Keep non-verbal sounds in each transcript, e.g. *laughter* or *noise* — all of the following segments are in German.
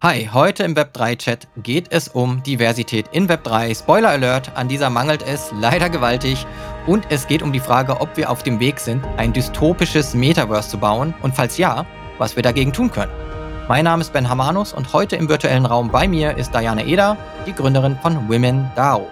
Hi, heute im Web3-Chat geht es um Diversität in Web3. Spoiler Alert, an dieser mangelt es leider gewaltig. Und es geht um die Frage, ob wir auf dem Weg sind, ein dystopisches Metaverse zu bauen und falls ja, was wir dagegen tun können. Mein Name ist Ben Hamanus und heute im virtuellen Raum bei mir ist Diana Eder, die Gründerin von Women DAO.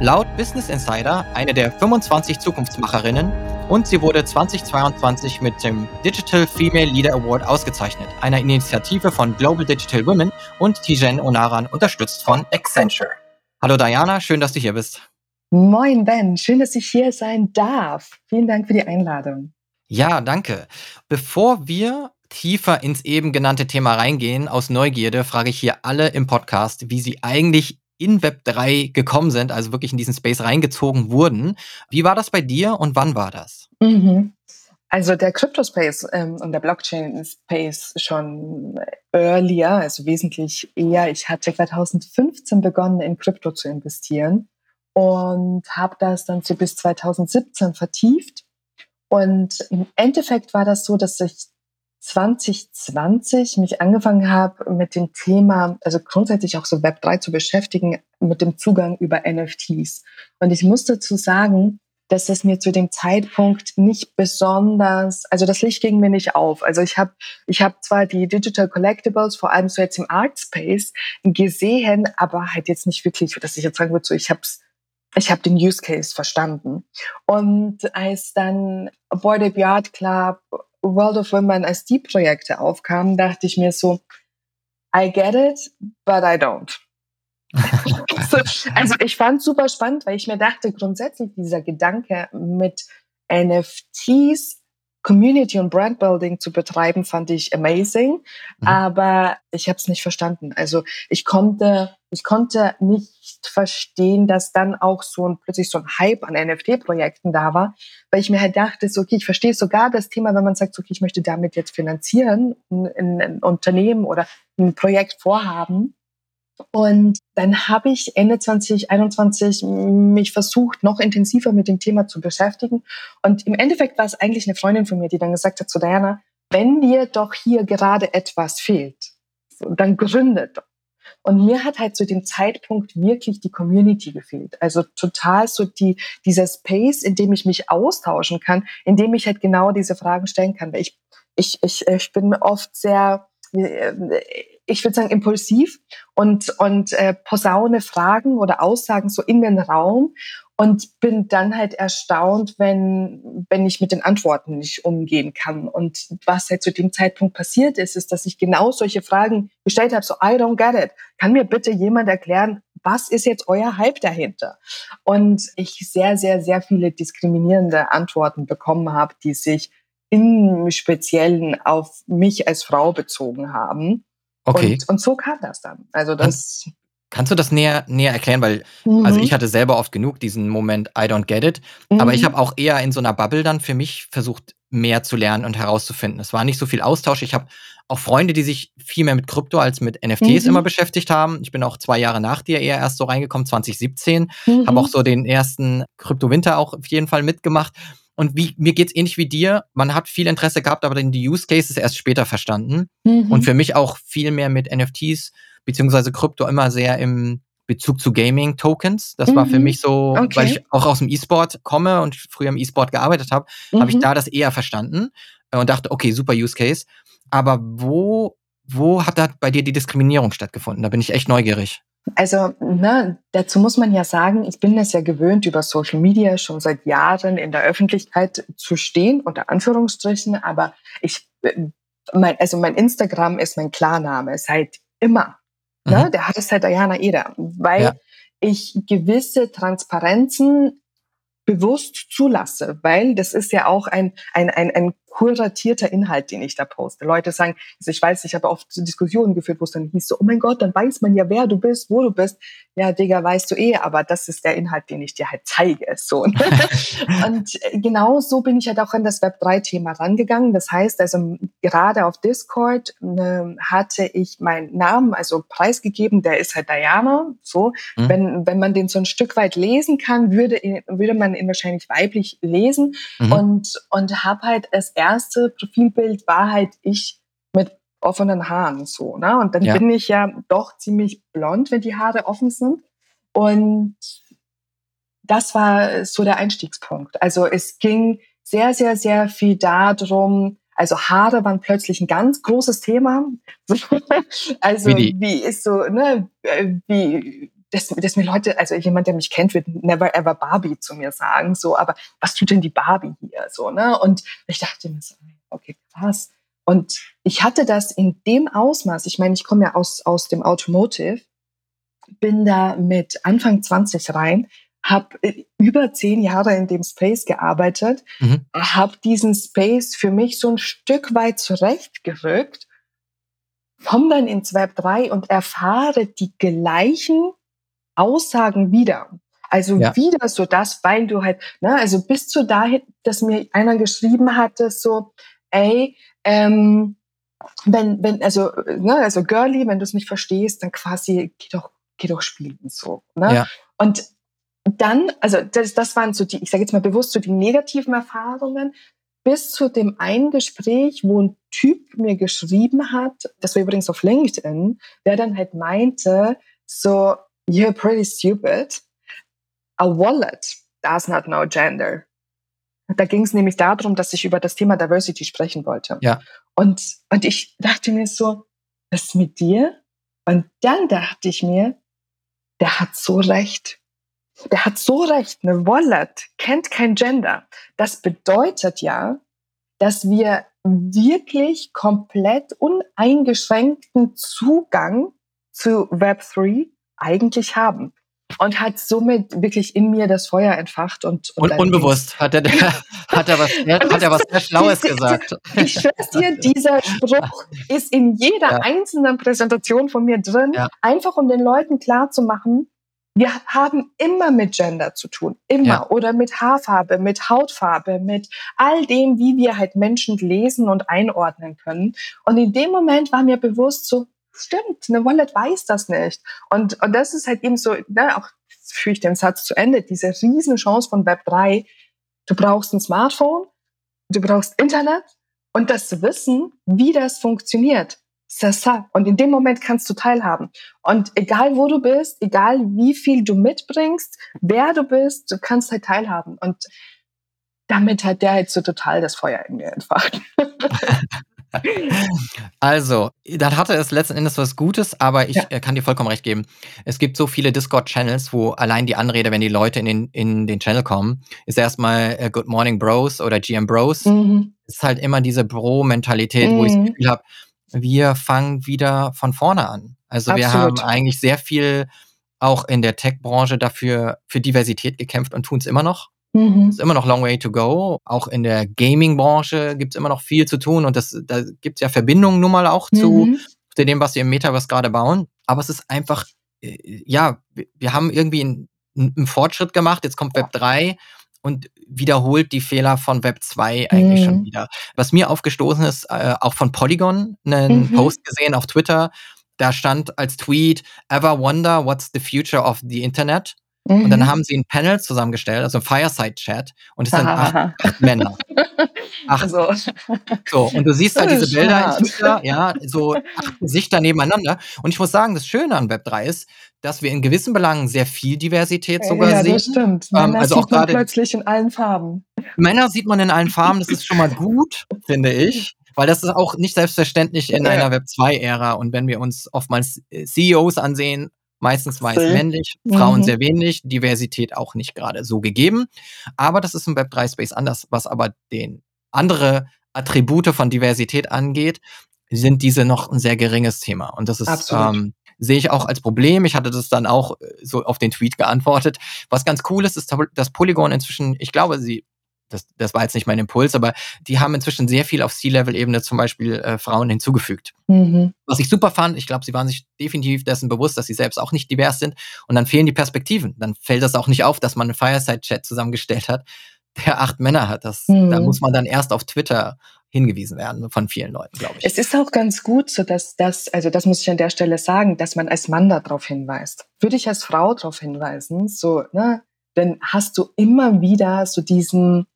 Laut Business Insider eine der 25 Zukunftsmacherinnen und sie wurde 2022 mit dem Digital Female Leader Award ausgezeichnet, einer Initiative von Global Digital Women und Tijen Onaran, unterstützt von Accenture. Hallo Diana, schön, dass du hier bist. Moin Ben, schön, dass ich hier sein darf. Vielen Dank für die Einladung. Ja, danke. Bevor wir tiefer ins eben genannte Thema reingehen, aus Neugierde frage ich hier alle im Podcast, wie sie eigentlich in Web 3 gekommen sind, also wirklich in diesen Space reingezogen wurden. Wie war das bei dir und wann war das? Mhm. Also der Crypto-Space ähm, und der Blockchain-Space schon earlier, also wesentlich eher. Ich hatte 2015 begonnen, in Krypto zu investieren und habe das dann so bis 2017 vertieft. Und im Endeffekt war das so, dass ich 2020 mich angefangen habe, mit dem Thema, also grundsätzlich auch so Web3 zu beschäftigen, mit dem Zugang über NFTs. Und ich muss dazu sagen, dass es mir zu dem Zeitpunkt nicht besonders, also das Licht ging mir nicht auf. Also ich habe ich hab zwar die Digital Collectibles, vor allem so jetzt im Art Space, gesehen, aber halt jetzt nicht wirklich, dass ich jetzt sagen würde, so ich habe ich habe den Use Case verstanden. Und als dann Boy the Art Club World of Women als die Projekte aufkamen, dachte ich mir so, I get it, but I don't. *laughs* also ich fand super spannend, weil ich mir dachte, grundsätzlich dieser Gedanke mit NFTs Community und Brandbuilding zu betreiben, fand ich amazing. Mhm. Aber ich habe es nicht verstanden. Also ich konnte, ich konnte nicht verstehen, dass dann auch so ein plötzlich so ein Hype an NFT-Projekten da war, weil ich mir halt dachte, so, okay, ich verstehe sogar das Thema, wenn man sagt, okay, ich möchte damit jetzt finanzieren, ein, ein Unternehmen oder ein Projekt vorhaben. Und dann habe ich Ende 2021 mich versucht, noch intensiver mit dem Thema zu beschäftigen. Und im Endeffekt war es eigentlich eine Freundin von mir, die dann gesagt hat zu Diana, wenn dir doch hier gerade etwas fehlt, dann gründet doch. Und mir hat halt zu dem Zeitpunkt wirklich die Community gefehlt. Also total so die, dieser Space, in dem ich mich austauschen kann, in dem ich halt genau diese Fragen stellen kann. Weil ich, ich, ich, ich bin oft sehr, ich würde sagen, impulsiv und, und äh, posaune Fragen oder Aussagen so in den Raum und bin dann halt erstaunt, wenn, wenn ich mit den Antworten nicht umgehen kann. Und was halt zu dem Zeitpunkt passiert ist, ist, dass ich genau solche Fragen gestellt habe, so I don't get it. Kann mir bitte jemand erklären, was ist jetzt euer Hype dahinter? Und ich sehr, sehr, sehr viele diskriminierende Antworten bekommen habe, die sich im Speziellen auf mich als Frau bezogen haben. Okay. Und, und so kam das dann. Also das. Kannst, kannst du das näher, näher erklären? Weil, mhm. also ich hatte selber oft genug diesen Moment, I don't get it. Mhm. Aber ich mhm. habe auch eher in so einer Bubble dann für mich versucht, mehr zu lernen und herauszufinden. Es war nicht so viel Austausch. Ich habe auch Freunde, die sich viel mehr mit Krypto als mit NFTs mhm. immer beschäftigt haben. Ich bin auch zwei Jahre nach dir eher erst so reingekommen, 2017. Mhm. Habe auch so den ersten Krypto-Winter auch auf jeden Fall mitgemacht. Und wie, mir geht's ähnlich wie dir. Man hat viel Interesse gehabt, aber dann die Use Cases erst später verstanden. Mhm. Und für mich auch viel mehr mit NFTs beziehungsweise Krypto immer sehr im Bezug zu Gaming-Tokens. Das mhm. war für mhm. mich so, okay. weil ich auch aus dem E-Sport komme und früher im E-Sport gearbeitet habe, mhm. habe ich da das eher verstanden und dachte, okay, super Use Case. Aber wo, wo hat da bei dir die Diskriminierung stattgefunden? Da bin ich echt neugierig. Also ne, dazu muss man ja sagen, ich bin es ja gewöhnt, über Social Media schon seit Jahren in der Öffentlichkeit zu stehen, unter Anführungsstrichen, aber ich, mein, also mein Instagram ist mein Klarname seit immer. Ne? Mhm. Der heißt halt Diana Eder, weil ja. ich gewisse Transparenzen bewusst zulasse, weil das ist ja auch ein, ein, ein, ein kuratierter Inhalt, den ich da poste. Leute sagen, also ich weiß, ich habe oft Diskussionen geführt, wo es dann hieß so, oh mein Gott, dann weiß man ja, wer du bist, wo du bist. Ja, Digga, weißt du eh, aber das ist der Inhalt, den ich dir halt zeige. So. *laughs* Und äh, genau so bin ich halt auch an das Web3-Thema rangegangen. Das heißt, also gerade auf Discord ne, hatte ich meinen Namen also preisgegeben, der ist halt Diana. So, mhm. wenn, wenn man den so ein Stück weit lesen kann, würde, würde man ihn wahrscheinlich weiblich lesen mhm. und, und habe halt es erste Profilbild war halt ich mit offenen Haaren so, ne? Und dann ja. bin ich ja doch ziemlich blond, wenn die Haare offen sind. Und das war so der Einstiegspunkt. Also es ging sehr, sehr, sehr viel darum, also Haare waren plötzlich ein ganz großes Thema. *laughs* also wie, wie, ist so, ne, äh, wie, dass, dass mir Leute, also jemand, der mich kennt, wird never ever Barbie zu mir sagen, so, aber was tut denn die Barbie hier, so, ne? Und ich dachte mir so, okay, krass. Und ich hatte das in dem Ausmaß, ich meine, ich komme ja aus, aus dem Automotive, bin da mit Anfang 20 rein, habe äh, über zehn Jahre in dem Space gearbeitet, mhm. habe diesen Space für mich so ein Stück weit zurechtgerückt, komme dann ins Web 3 und erfahre die gleichen Aussagen wieder. Also ja. wieder so das, weil du halt, ne, also bis zu dahin, dass mir einer geschrieben hatte, so, ey, ähm, wenn, wenn, also, ne, also Girlie, wenn du es nicht verstehst, dann quasi geh doch, geh doch spielen so. Ne? Ja. Und dann, also das, das waren so die, ich sage jetzt mal bewusst so die negativen Erfahrungen, bis zu dem einen Gespräch, wo ein Typ mir geschrieben hat, das war übrigens auf LinkedIn, der dann halt meinte, so, you're pretty stupid. A wallet does not know gender. Da ging es nämlich darum, dass ich über das Thema Diversity sprechen wollte. Ja. Und, und ich dachte mir so, was mit dir? Und dann dachte ich mir, der hat so recht. Der hat so recht. Eine Wallet kennt kein Gender. Das bedeutet ja, dass wir wirklich komplett uneingeschränkten Zugang zu Web3 eigentlich haben und hat somit wirklich in mir das Feuer entfacht und, und, und unbewusst hat er hat er was hat er was sehr Schlaues diese, gesagt. Ich schwör's dir, *laughs* dieser Spruch ist in jeder ja. einzelnen Präsentation von mir drin, ja. einfach um den Leuten klar zu machen, wir haben immer mit Gender zu tun, immer ja. oder mit Haarfarbe, mit Hautfarbe, mit all dem, wie wir halt Menschen lesen und einordnen können. Und in dem Moment war mir bewusst so, stimmt, eine Wallet weiß das nicht. Und, und das ist halt eben so, ne, auch führe ich den Satz zu Ende, diese riesen Chance von Web 3. Du brauchst ein Smartphone, du brauchst Internet und das Wissen, wie das funktioniert. Und in dem Moment kannst du teilhaben. Und egal wo du bist, egal wie viel du mitbringst, wer du bist, du kannst halt teilhaben. Und damit hat der halt so total das Feuer in mir entfacht. *laughs* Also, dann hatte es letzten Endes was Gutes, aber ich ja. Äh, kann dir vollkommen recht geben. Es gibt so viele Discord-Channels, wo allein die Anrede, wenn die Leute in den, in den Channel kommen, ist erstmal äh, Good Morning Bros oder GM Bros. Mhm. ist halt immer diese Bro-Mentalität, mhm. wo ich das mhm. Gefühl habe, wir fangen wieder von vorne an. Also Absolut. wir haben eigentlich sehr viel auch in der Tech-Branche dafür für Diversität gekämpft und tun es immer noch. Mhm. Ist immer noch long way to go. Auch in der Gaming-Branche gibt es immer noch viel zu tun und das, da gibt es ja Verbindungen nun mal auch zu, mhm. zu dem, was wir im Metaverse gerade bauen. Aber es ist einfach, äh, ja, wir haben irgendwie einen, einen Fortschritt gemacht. Jetzt kommt Web 3 und wiederholt die Fehler von Web 2 eigentlich mhm. schon wieder. Was mir aufgestoßen ist, äh, auch von Polygon, einen mhm. Post gesehen auf Twitter, da stand als Tweet, ever wonder what's the future of the Internet? Mhm. Und dann mhm. haben sie ein Panel zusammengestellt, also ein Fireside-Chat, und es sind acht, acht, Männer. *laughs* Acht. So. so, und du siehst halt diese Bilder Twitter, ja, so acht *laughs* Gesichter nebeneinander. Und ich muss sagen, das Schöne an Web3 ist, dass wir in gewissen Belangen sehr viel Diversität sogar ja, sehen. Ja, das stimmt. Ähm, Männer ähm, also sieht auch man plötzlich in allen Farben. Männer sieht man in allen Farben, das ist schon mal gut, finde ich. Weil das ist auch nicht selbstverständlich in einer Web2-Ära. Und wenn wir uns oftmals äh, CEOs ansehen, Meistens weiß männlich, Frauen mhm. sehr wenig, Diversität auch nicht gerade so gegeben. Aber das ist im Web3-Space anders. Was aber den andere Attribute von Diversität angeht, sind diese noch ein sehr geringes Thema. Und das ist, ähm, sehe ich auch als Problem. Ich hatte das dann auch äh, so auf den Tweet geantwortet. Was ganz cool ist, ist, dass Polygon inzwischen, ich glaube, sie das, das war jetzt nicht mein Impuls, aber die haben inzwischen sehr viel auf C-Level-Ebene zum Beispiel äh, Frauen hinzugefügt. Mhm. Was ich super fand, ich glaube, sie waren sich definitiv dessen bewusst, dass sie selbst auch nicht divers sind und dann fehlen die Perspektiven. Dann fällt das auch nicht auf, dass man einen Fireside-Chat zusammengestellt hat, der acht Männer hat. Das, mhm. Da muss man dann erst auf Twitter hingewiesen werden von vielen Leuten, glaube ich. Es ist auch ganz gut, so dass das, also das muss ich an der Stelle sagen, dass man als Mann darauf hinweist. Würde ich als Frau darauf hinweisen, so, ne, dann hast du immer wieder so diesen,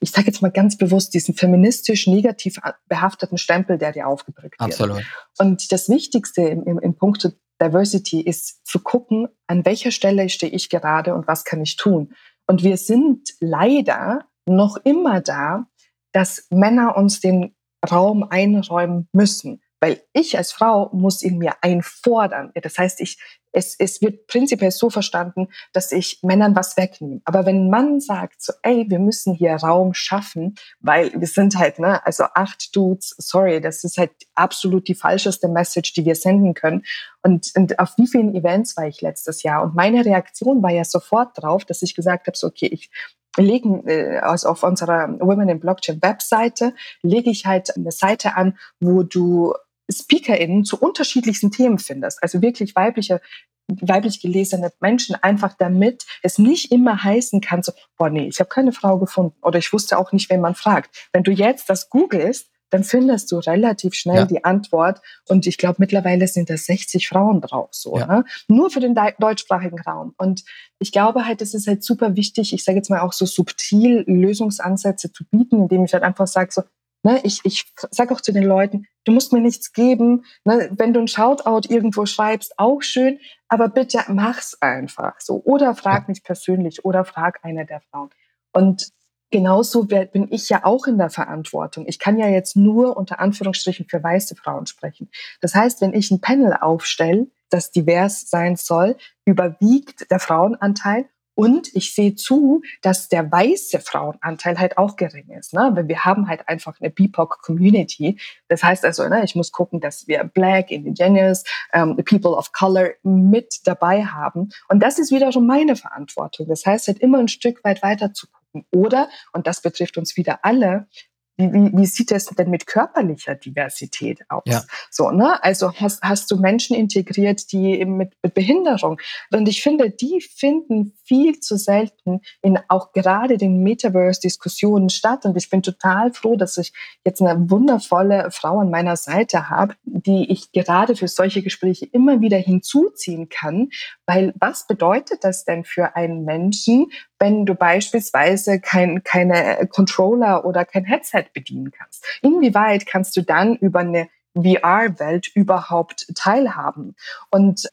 ich sage jetzt mal ganz bewusst, diesen feministisch negativ behafteten Stempel, der dir aufgedrückt wird. Absolut. Und das Wichtigste im, im, im Punkt Diversity ist zu gucken, an welcher Stelle stehe ich gerade und was kann ich tun. Und wir sind leider noch immer da, dass Männer uns den Raum einräumen müssen. Weil ich als Frau muss ihn mir einfordern. Das heißt, ich, es, es wird prinzipiell so verstanden, dass ich Männern was wegnehme. Aber wenn ein Mann sagt so, ey, wir müssen hier Raum schaffen, weil wir sind halt, ne, also acht Dudes, sorry, das ist halt absolut die falscheste Message, die wir senden können. Und, und auf wie vielen Events war ich letztes Jahr? Und meine Reaktion war ja sofort drauf, dass ich gesagt habe, so, okay, ich legen, äh, also auf unserer Women in Blockchain Webseite, lege ich halt eine Seite an, wo du SpeakerInnen zu unterschiedlichsten Themen findest. Also wirklich weibliche weiblich gelesene Menschen, einfach damit es nicht immer heißen kann, so, boah, nee, ich habe keine Frau gefunden oder ich wusste auch nicht, wen man fragt. Wenn du jetzt das googelst, dann findest du relativ schnell ja. die Antwort. Und ich glaube, mittlerweile sind da 60 Frauen drauf, so, ja. ne? Nur für den deutschsprachigen Raum. Und ich glaube halt, es ist halt super wichtig, ich sage jetzt mal auch so subtil Lösungsansätze zu bieten, indem ich halt einfach sage, so, Ne, ich ich sage auch zu den Leuten, du musst mir nichts geben. Ne, wenn du ein Shoutout irgendwo schreibst, auch schön, aber bitte mach's einfach so. Oder frag mich persönlich oder frag eine der Frauen. Und genauso bin ich ja auch in der Verantwortung. Ich kann ja jetzt nur unter Anführungsstrichen für weiße Frauen sprechen. Das heißt, wenn ich ein Panel aufstelle, das divers sein soll, überwiegt der Frauenanteil und ich sehe zu, dass der weiße Frauenanteil halt auch gering ist. Ne? Weil wir haben halt einfach eine BIPOC-Community. Das heißt also, ne, ich muss gucken, dass wir Black, Indigenous, um, ähm, People of Color mit dabei haben. Und das ist wiederum meine Verantwortung. Das heißt halt immer ein Stück weit weiter zu gucken. Oder, und das betrifft uns wieder alle, wie, wie, wie sieht es denn mit körperlicher Diversität aus? Ja. So, ne? Also hast, hast du Menschen integriert, die eben mit, mit Behinderung. Und ich finde, die finden viel zu selten in auch gerade den Metaverse-Diskussionen statt. Und ich bin total froh, dass ich jetzt eine wundervolle Frau an meiner Seite habe, die ich gerade für solche Gespräche immer wieder hinzuziehen kann. Weil was bedeutet das denn für einen Menschen, wenn du beispielsweise kein, keine Controller oder kein Headset bedienen kannst. Inwieweit kannst du dann über eine VR-Welt überhaupt teilhaben? Und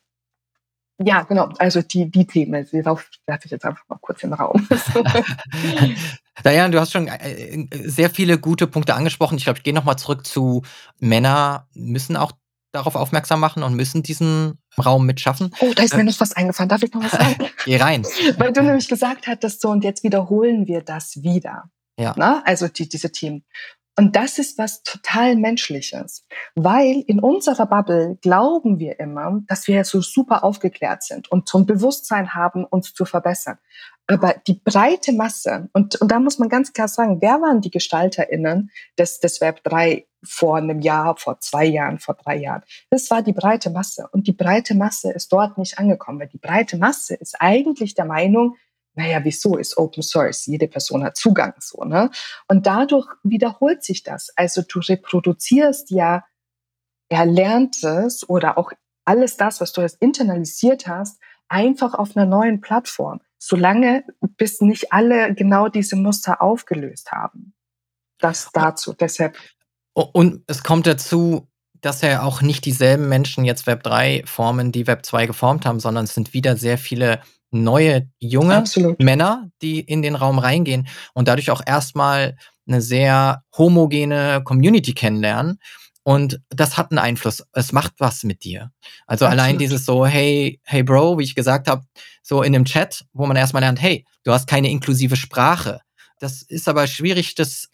ja, genau, also die, die Themen, darauf werfe ich jetzt einfach mal kurz den Raum. *laughs* Diane, du hast schon äh, sehr viele gute Punkte angesprochen. Ich glaube, ich gehe nochmal zurück zu Männer müssen auch darauf aufmerksam machen und müssen diesen Raum mitschaffen. Oh, da ist mir noch was eingefallen. Darf ich noch was sagen? *laughs* Geh rein. *laughs* Weil du nämlich gesagt hattest, so und jetzt wiederholen wir das wieder. Ja. Na? Also die, diese Themen. Und das ist was total Menschliches, weil in unserer Bubble glauben wir immer, dass wir so super aufgeklärt sind und zum Bewusstsein haben, uns zu verbessern. Aber die breite Masse, und, und da muss man ganz klar sagen, wer waren die GestalterInnen des, des Web 3 vor einem Jahr, vor zwei Jahren, vor drei Jahren? Das war die breite Masse. Und die breite Masse ist dort nicht angekommen, weil die breite Masse ist eigentlich der Meinung, naja, wieso ist Open Source? Jede Person hat Zugang so, ne? Und dadurch wiederholt sich das. Also du reproduzierst ja Erlerntes oder auch alles das, was du jetzt internalisiert hast, einfach auf einer neuen Plattform, solange bis nicht alle genau diese Muster aufgelöst haben. Das dazu, deshalb. Und es kommt dazu, dass ja auch nicht dieselben Menschen jetzt Web 3 formen, die Web 2 geformt haben, sondern es sind wieder sehr viele neue junge Absolut. Männer, die in den Raum reingehen und dadurch auch erstmal eine sehr homogene Community kennenlernen. Und das hat einen Einfluss. Es macht was mit dir. Also Absolut. allein dieses so, hey, hey Bro, wie ich gesagt habe, so in einem Chat, wo man erstmal lernt, hey, du hast keine inklusive Sprache. Das ist aber schwierig, das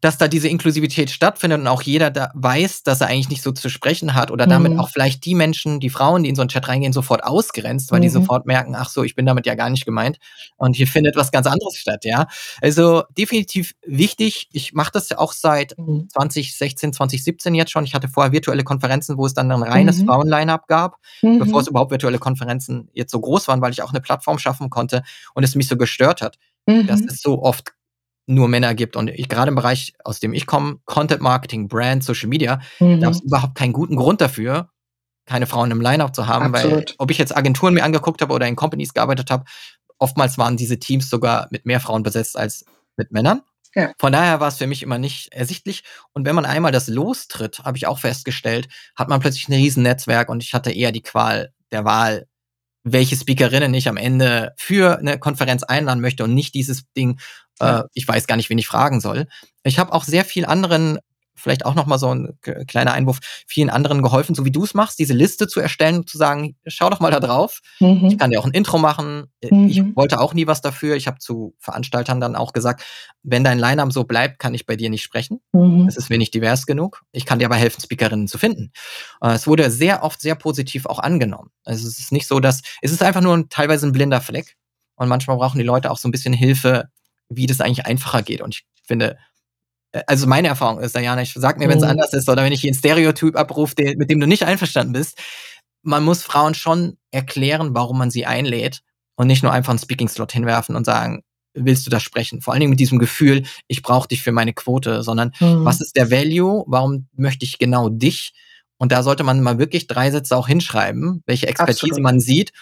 dass da diese Inklusivität stattfindet und auch jeder da weiß, dass er eigentlich nicht so zu sprechen hat oder damit mhm. auch vielleicht die Menschen, die Frauen, die in so einen Chat reingehen, sofort ausgrenzt, weil mhm. die sofort merken, ach so, ich bin damit ja gar nicht gemeint und hier findet was ganz anderes statt, ja. Also definitiv wichtig. Ich mache das ja auch seit mhm. 2016, 2017 jetzt schon. Ich hatte vorher virtuelle Konferenzen, wo es dann ein reines mhm. Frauen-Line-Up gab, bevor es mhm. überhaupt virtuelle Konferenzen jetzt so groß waren, weil ich auch eine Plattform schaffen konnte und es mich so gestört hat, dass mhm. es so oft nur Männer gibt. Und ich gerade im Bereich, aus dem ich komme, Content Marketing, Brand, Social Media, mhm. da es überhaupt keinen guten Grund dafür, keine Frauen im Line-Up zu haben, Absolut. weil ob ich jetzt Agenturen mir angeguckt habe oder in Companies gearbeitet habe, oftmals waren diese Teams sogar mit mehr Frauen besetzt als mit Männern. Ja. Von daher war es für mich immer nicht ersichtlich. Und wenn man einmal das lostritt, habe ich auch festgestellt, hat man plötzlich ein Riesennetzwerk und ich hatte eher die Qual der Wahl, welche Speakerinnen ich am Ende für eine Konferenz einladen möchte und nicht dieses Ding, äh, ich weiß gar nicht, wen ich fragen soll. Ich habe auch sehr viel anderen vielleicht auch noch mal so ein kleiner Einwurf, vielen anderen geholfen, so wie du es machst, diese Liste zu erstellen zu sagen, schau doch mal da drauf. Mhm. Ich kann dir auch ein Intro machen. Mhm. Ich wollte auch nie was dafür. Ich habe zu Veranstaltern dann auch gesagt, wenn dein Line-Up so bleibt, kann ich bei dir nicht sprechen. Mhm. Es ist wenig divers genug. Ich kann dir aber helfen, Speakerinnen zu finden. Äh, es wurde sehr oft sehr positiv auch angenommen. Also es ist nicht so, dass es ist einfach nur ein, teilweise ein blinder Fleck. Und manchmal brauchen die Leute auch so ein bisschen Hilfe, wie das eigentlich einfacher geht. Und ich finde, äh, also meine Erfahrung ist, Diana, ich sag mir, wenn es mhm. anders ist oder wenn ich hier ein Stereotyp abrufe, mit dem du nicht einverstanden bist, man muss Frauen schon erklären, warum man sie einlädt und nicht nur einfach einen Speaking-Slot hinwerfen und sagen, willst du das sprechen? Vor allen Dingen mit diesem Gefühl, ich brauche dich für meine Quote, sondern mhm. was ist der Value? Warum möchte ich genau dich? Und da sollte man mal wirklich drei Sätze auch hinschreiben, welche Expertise Absolut. man sieht,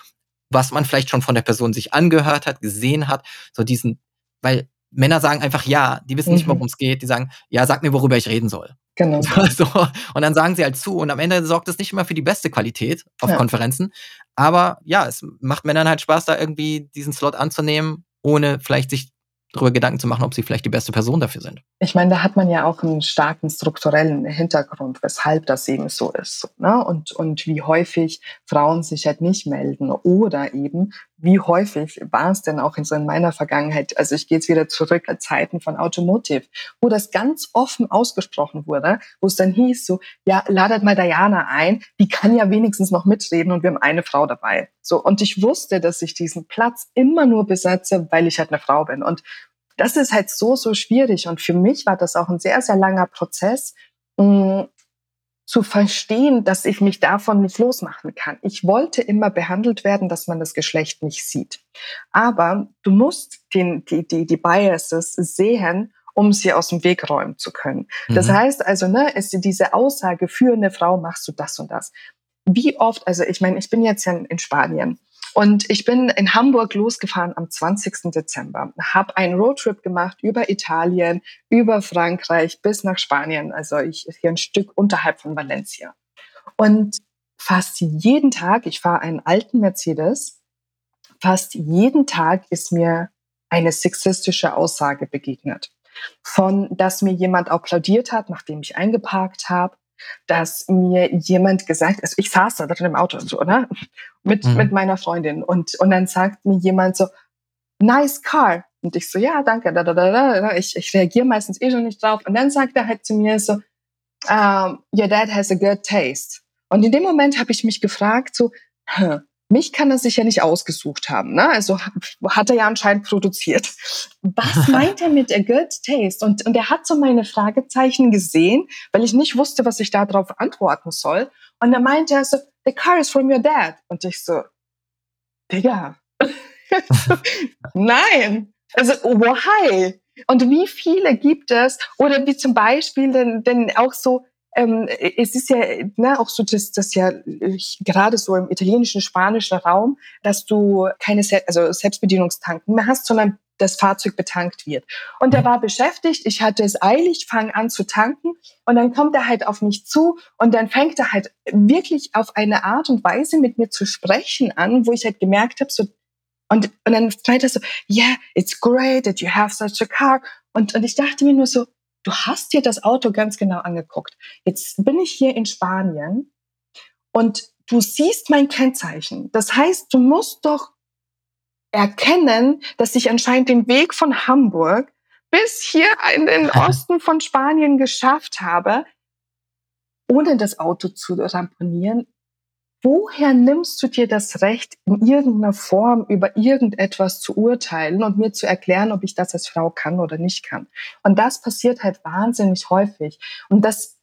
was man vielleicht schon von der Person sich angehört hat, gesehen hat, so diesen, weil Männer sagen einfach ja, die wissen mhm. nicht worum es geht, die sagen, ja, sag mir, worüber ich reden soll. Genau. *laughs* So, und dann sagen sie halt zu und am Ende sorgt es nicht immer für die beste Qualität auf ja. Konferenzen. Aber ja, es macht Männern halt Spaß, da irgendwie diesen Slot anzunehmen, ohne vielleicht sich darüber Gedanken zu machen, ob sie vielleicht die beste Person dafür sind. Ich meine, da hat man ja auch einen starken strukturellen Hintergrund, weshalb das eben so ist. Ne? Und, und wie häufig Frauen sich halt nicht melden oder eben, wie häufig war es denn auch in so in meiner Vergangenheit, also ich gehe jetzt wieder zurück an Zeiten von Automotive, wo das ganz offen ausgesprochen wurde, wo es dann hieß so, ja, ladet mal Diana ein, die kann ja wenigstens noch mitreden und wir haben eine Frau dabei. So, und ich wusste, dass ich diesen Platz immer nur besetze, weil ich halt eine Frau bin. Und das ist halt so, so schwierig. Und für mich war das auch ein sehr, sehr langer Prozess, mm, zu verstehen, dass ich mich davon nicht losmachen kann. Ich wollte immer behandelt werden, dass man das Geschlecht nicht sieht. Aber du musst den, die, die, die Biases sehen, um sie aus dem Weg räumen zu können. Das mhm. heißt also, ne, ist diese Aussage für eine Frau machst du das und das. Wie oft, also ich meine, ich bin jetzt ja in Spanien und ich bin in Hamburg losgefahren am 20. Dezember, habe einen Roadtrip gemacht über Italien, über Frankreich bis nach Spanien, also ich hier ein Stück unterhalb von Valencia. Und fast jeden Tag, ich fahre einen alten Mercedes, fast jeden Tag ist mir eine sexistische Aussage begegnet. Von, dass mir jemand applaudiert hat, nachdem ich eingeparkt habe, dass mir jemand gesagt, also ich saß da drin im Auto so, ne? Mit, mhm. mit meiner Freundin und, und dann sagt mir jemand so, nice car. Und ich so, ja, danke, da, da, da, da. Ich, ich reagiere meistens eh schon nicht drauf. Und dann sagt er halt zu mir so, um, your dad has a good taste. Und in dem Moment habe ich mich gefragt, so, huh, mich kann er sich ja nicht ausgesucht haben. Ne? Also hat er ja anscheinend produziert. Was *laughs* meint er mit a good taste? Und, und er hat so meine Fragezeichen gesehen, weil ich nicht wusste, was ich darauf antworten soll. Und er meinte er so, the car is from your dad. Und ich so, Digga, *laughs* nein. Also, why? Und wie viele gibt es? Oder wie zum Beispiel denn, denn auch so, ähm, es ist ja ne, auch so, dass das ja gerade so im italienischen, spanischen Raum, dass du keine Se also Selbstbedienungstanken mehr hast, sondern das Fahrzeug betankt wird. Und er war beschäftigt, ich hatte es eilig, fange an zu tanken und dann kommt er halt auf mich zu und dann fängt er halt wirklich auf eine Art und Weise mit mir zu sprechen an, wo ich halt gemerkt habe, so und, und dann meint er so, yeah, it's great that you have such a car. Und, und ich dachte mir nur so, du hast dir das Auto ganz genau angeguckt. Jetzt bin ich hier in Spanien und du siehst mein Kennzeichen. Das heißt, du musst doch erkennen, dass ich anscheinend den Weg von Hamburg bis hier in den *laughs* Osten von Spanien geschafft habe, ohne das Auto zu ramponieren, woher nimmst du dir das Recht, in irgendeiner Form über irgendetwas zu urteilen und mir zu erklären, ob ich das als Frau kann oder nicht kann? Und das passiert halt wahnsinnig häufig. Und das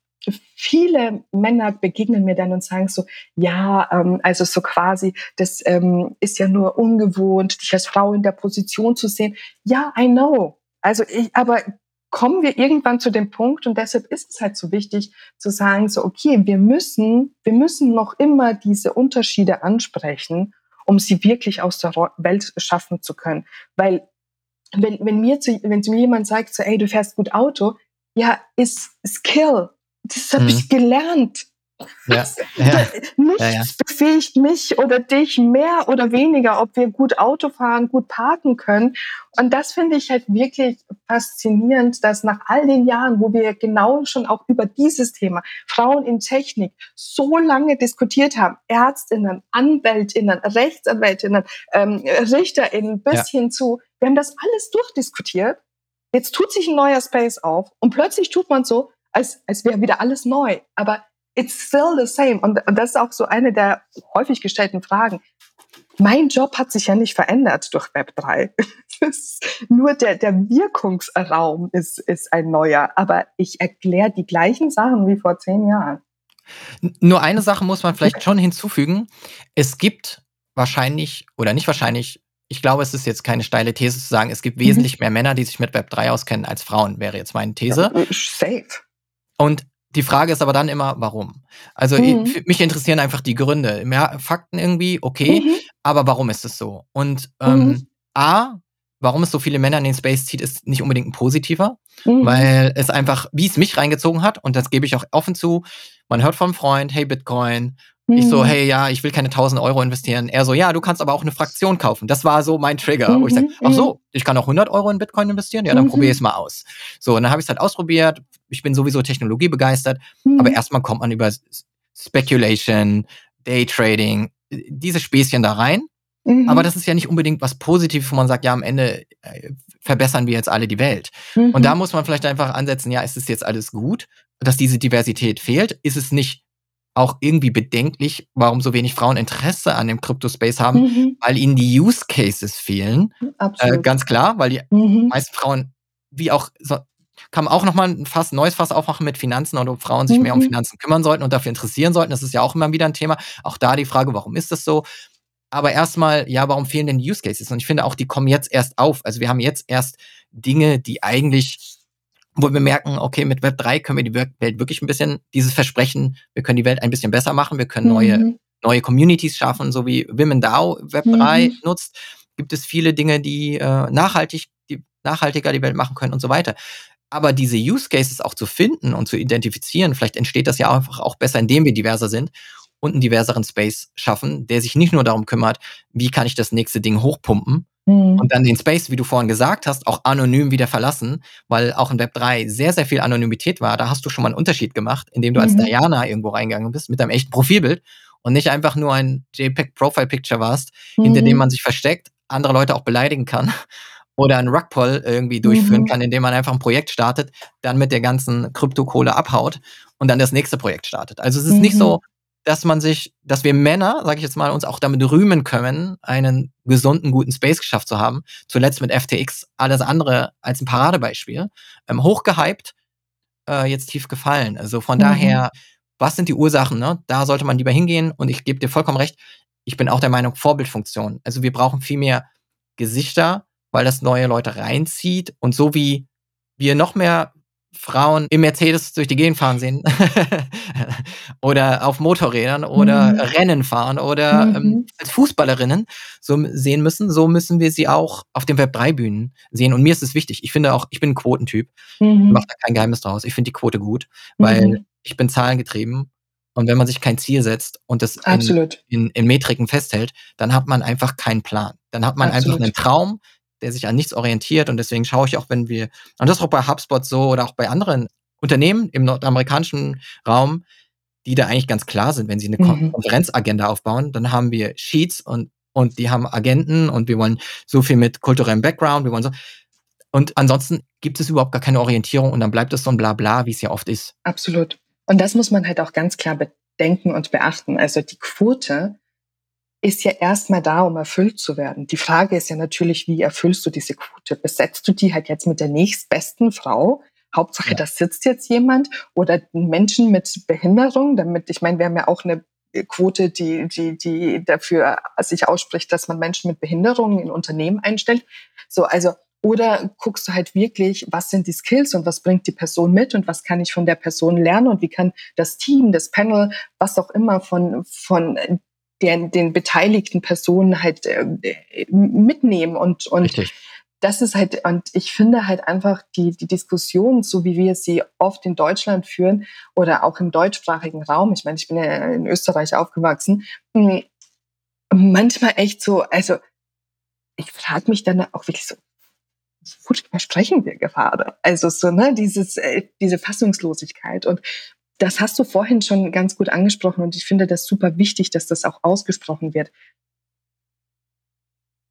viele Männer begegnen mir dann und sagen so, ja, ähm, also so quasi, das ähm, ist ja nur ungewohnt, dich als Frau in der Position zu sehen. Ja, I know. Also ich, aber kommen wir irgendwann zu dem Punkt und deshalb ist es halt so wichtig zu sagen, so, okay, wir müssen, wir müssen noch immer diese Unterschiede ansprechen, um sie wirklich aus der Welt schaffen zu können. Weil wenn, wenn mir zu, wenn zu mir jemand sagt, so, ey, du fährst gut Auto, ja, ist Skill. Das habe mhm. ich gelernt. Ja. ja. Nichts ja, ja. befähigt mich oder dich mehr oder weniger, ob wir gut Auto fahren, gut parken können. Und das finde ich halt wirklich faszinierend, dass nach all den Jahren, wo wir genau schon auch über dieses Thema Frauen in Technik so lange diskutiert haben, Ärztinnen, Anwältinnen, Rechtsanwältinnen, ähm, Richterinnen bis hin zu, wir haben das alles durchdiskutiert. Jetzt tut sich ein neuer Space auf und plötzlich tut man so, als, als wäre wieder alles neu. Aber it's still the same. Und, und das ist auch so eine der häufig gestellten Fragen. Mein Job hat sich ja nicht verändert durch Web 3. *laughs* nur der, der Wirkungsraum ist, ist ein neuer. Aber ich erkläre die gleichen Sachen wie vor zehn Jahren. Nur eine Sache muss man vielleicht schon hinzufügen. Es gibt wahrscheinlich oder nicht wahrscheinlich, ich glaube, es ist jetzt keine steile These zu sagen, es gibt mhm. wesentlich mehr Männer, die sich mit Web 3 auskennen als Frauen, wäre jetzt meine These. Ja, safe. Und die Frage ist aber dann immer, warum? Also mhm. ich, mich interessieren einfach die Gründe. Mehr Fakten irgendwie, okay, mhm. aber warum ist es so? Und ähm, mhm. A, warum es so viele Männer in den Space zieht, ist nicht unbedingt ein positiver, mhm. weil es einfach, wie es mich reingezogen hat, und das gebe ich auch offen zu, man hört vom Freund, hey Bitcoin, Mhm. Ich so, mhm. hey, ja, ich will keine 1000 Euro investieren. Er so, ja, du kannst aber auch eine Fraktion kaufen. Das war so mein Trigger, mhm. wo ich sage, mhm, ach so, mhm. ich kann auch 100 Euro in Bitcoin investieren? Ja, dann mhm. probier es mal aus. So, und dann habe ich es halt ausprobiert. Ich bin sowieso Technologie begeistert. Aber erstmal kommt man über Speculation, Daytrading, diese Späßchen da rein. Aber das ist ja nicht unbedingt was Positives, wo man sagt, ja, am Ende äh, verbessern wir jetzt alle die Welt. Und da muss man vielleicht einfach ansetzen, ja, ist es jetzt alles gut, dass diese Diversität fehlt? Ist es nicht auch irgendwie bedenklich, warum so wenig Frauen Interesse an dem Crypto-Space haben, mhm. weil ihnen die Use Cases fehlen. Absolut. Äh, ganz klar, weil die mhm. meisten Frauen, wie auch, so, kann man auch nochmal ein Fass, neues Fass aufmachen mit Finanzen oder Frauen sich mhm. mehr um mhm. Finanzen kümmern sollten und dafür interessieren sollten. Das ist ja auch immer wieder ein Thema. Auch da die Frage, warum ist das so? Aber erstmal, ja, warum fehlen denn die Use Cases? Und ich finde auch, die kommen jetzt erst auf. Also wir haben jetzt erst Dinge, die eigentlich wo wir merken, okay, mit Web 3 können wir die Welt wirklich ein bisschen, dieses Versprechen, wir können die Welt ein bisschen besser machen, wir können mhm. neue, neue Communities schaffen, so wie Women DAO Web 3 mhm. nutzt, gibt es viele Dinge, die äh, nachhaltig, die nachhaltiger die Welt machen können und so weiter. Aber diese Use Cases auch zu finden und zu identifizieren, vielleicht entsteht das ja einfach auch besser, indem wir diverser sind und einen diverseren Space schaffen, der sich nicht nur darum kümmert, wie kann ich das nächste Ding hochpumpen, Mhm. Und dann den Space, wie du vorhin gesagt hast, auch anonym wieder verlassen, weil auch in Web 3 sehr, sehr viel Anonymität war. Da hast du schon mal einen Unterschied gemacht, indem du als mhm. Diana irgendwo reingegangen bist mit deinem echten Profilbild und nicht einfach nur ein JPEG-Profile-Picture warst, mhm. hinter dem mhm. man sich versteckt, andere Leute auch beleidigen kann *laughs* oder ein Rugpull irgendwie durchführen mhm. kann, indem man einfach ein Projekt startet, dann mit der ganzen Kryptokohle abhaut und dann das nächste Projekt startet. Also es ist nicht so, mhm dass man sich, dass wir Männer, sage ich jetzt mal, uns auch damit rühmen können, einen gesunden, guten Space geschafft zu haben. Zuletzt mit FTX alles andere als ein Paradebeispiel. Ähm, hochgehypt, äh, jetzt tief gefallen. Also von mhm. daher, was sind die Ursachen? Ne? Da sollte man lieber hingehen und ich gebe dir vollkommen recht. Ich bin auch der Meinung, Vorbildfunktion. Also wir brauchen viel mehr Gesichter, weil das neue Leute reinzieht und so wie wir noch mehr Frauen im Mercedes durch die Gegend fahren sehen *laughs* oder auf Motorrädern oder mhm. Rennen fahren oder mhm. ähm, als Fußballerinnen so sehen müssen, so müssen wir sie auch auf den Web3-Bühnen sehen. Und mir ist es wichtig. Ich finde auch, ich bin ein Quotentyp. Mhm. Ich mache da kein Geheimnis draus. Ich finde die Quote gut, weil mhm. ich bin zahlengetrieben. Und wenn man sich kein Ziel setzt und das in, in, in, Metriken festhält, dann hat man einfach keinen Plan. Dann hat man Absolut. einfach einen Traum, der sich an nichts orientiert. Und deswegen schaue ich auch, wenn wir, und das ist auch bei HubSpot so oder auch bei anderen Unternehmen im nordamerikanischen Raum, die da eigentlich ganz klar sind, wenn sie eine mhm. Konferenzagenda aufbauen, dann haben wir Sheets und, und die haben Agenten und wir wollen so viel mit kulturellem Background, wir wollen so. Und ansonsten gibt es überhaupt gar keine Orientierung und dann bleibt es so ein Blabla, wie es ja oft ist. Absolut. Und das muss man halt auch ganz klar bedenken und beachten. Also die Quote ist ja erstmal da, um erfüllt zu werden. Die Frage ist ja natürlich, wie erfüllst du diese Quote? Besetzt du die halt jetzt mit der nächstbesten Frau? Hauptsache, ja. da sitzt jetzt jemand oder Menschen mit Behinderung, damit, ich meine, wir haben ja auch eine Quote, die, die, die dafür sich ausspricht, dass man Menschen mit Behinderungen in Unternehmen einstellt. So, also, oder guckst du halt wirklich, was sind die Skills und was bringt die Person mit und was kann ich von der Person lernen und wie kann das Team, das Panel, was auch immer von, von den, den beteiligten Personen halt äh, mitnehmen und, und das ist halt, und ich finde halt einfach die, die Diskussion, so wie wir sie oft in Deutschland führen oder auch im deutschsprachigen Raum, ich meine, ich bin ja in Österreich aufgewachsen, hm, manchmal echt so, also ich frage mich dann auch wirklich so, worüber sprechen wir gerade? Also so, ne, dieses, äh, diese Fassungslosigkeit. Und das hast du vorhin schon ganz gut angesprochen und ich finde das super wichtig, dass das auch ausgesprochen wird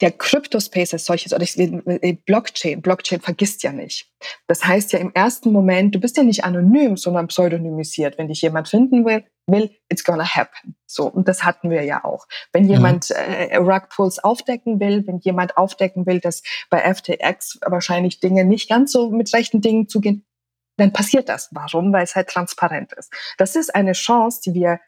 der Crypto-Space als solches oder äh, Blockchain, Blockchain vergisst ja nicht. Das heißt ja im ersten Moment, du bist ja nicht anonym, sondern pseudonymisiert. Wenn dich jemand finden will, will, it's gonna happen. So. Und das hatten wir ja auch. Wenn jemand mhm. äh, Rugpulls aufdecken will, wenn jemand aufdecken will, dass bei FTX wahrscheinlich Dinge nicht ganz so mit rechten Dingen zugehen, dann passiert das. Warum? Weil es halt transparent ist. Das ist eine Chance, die wir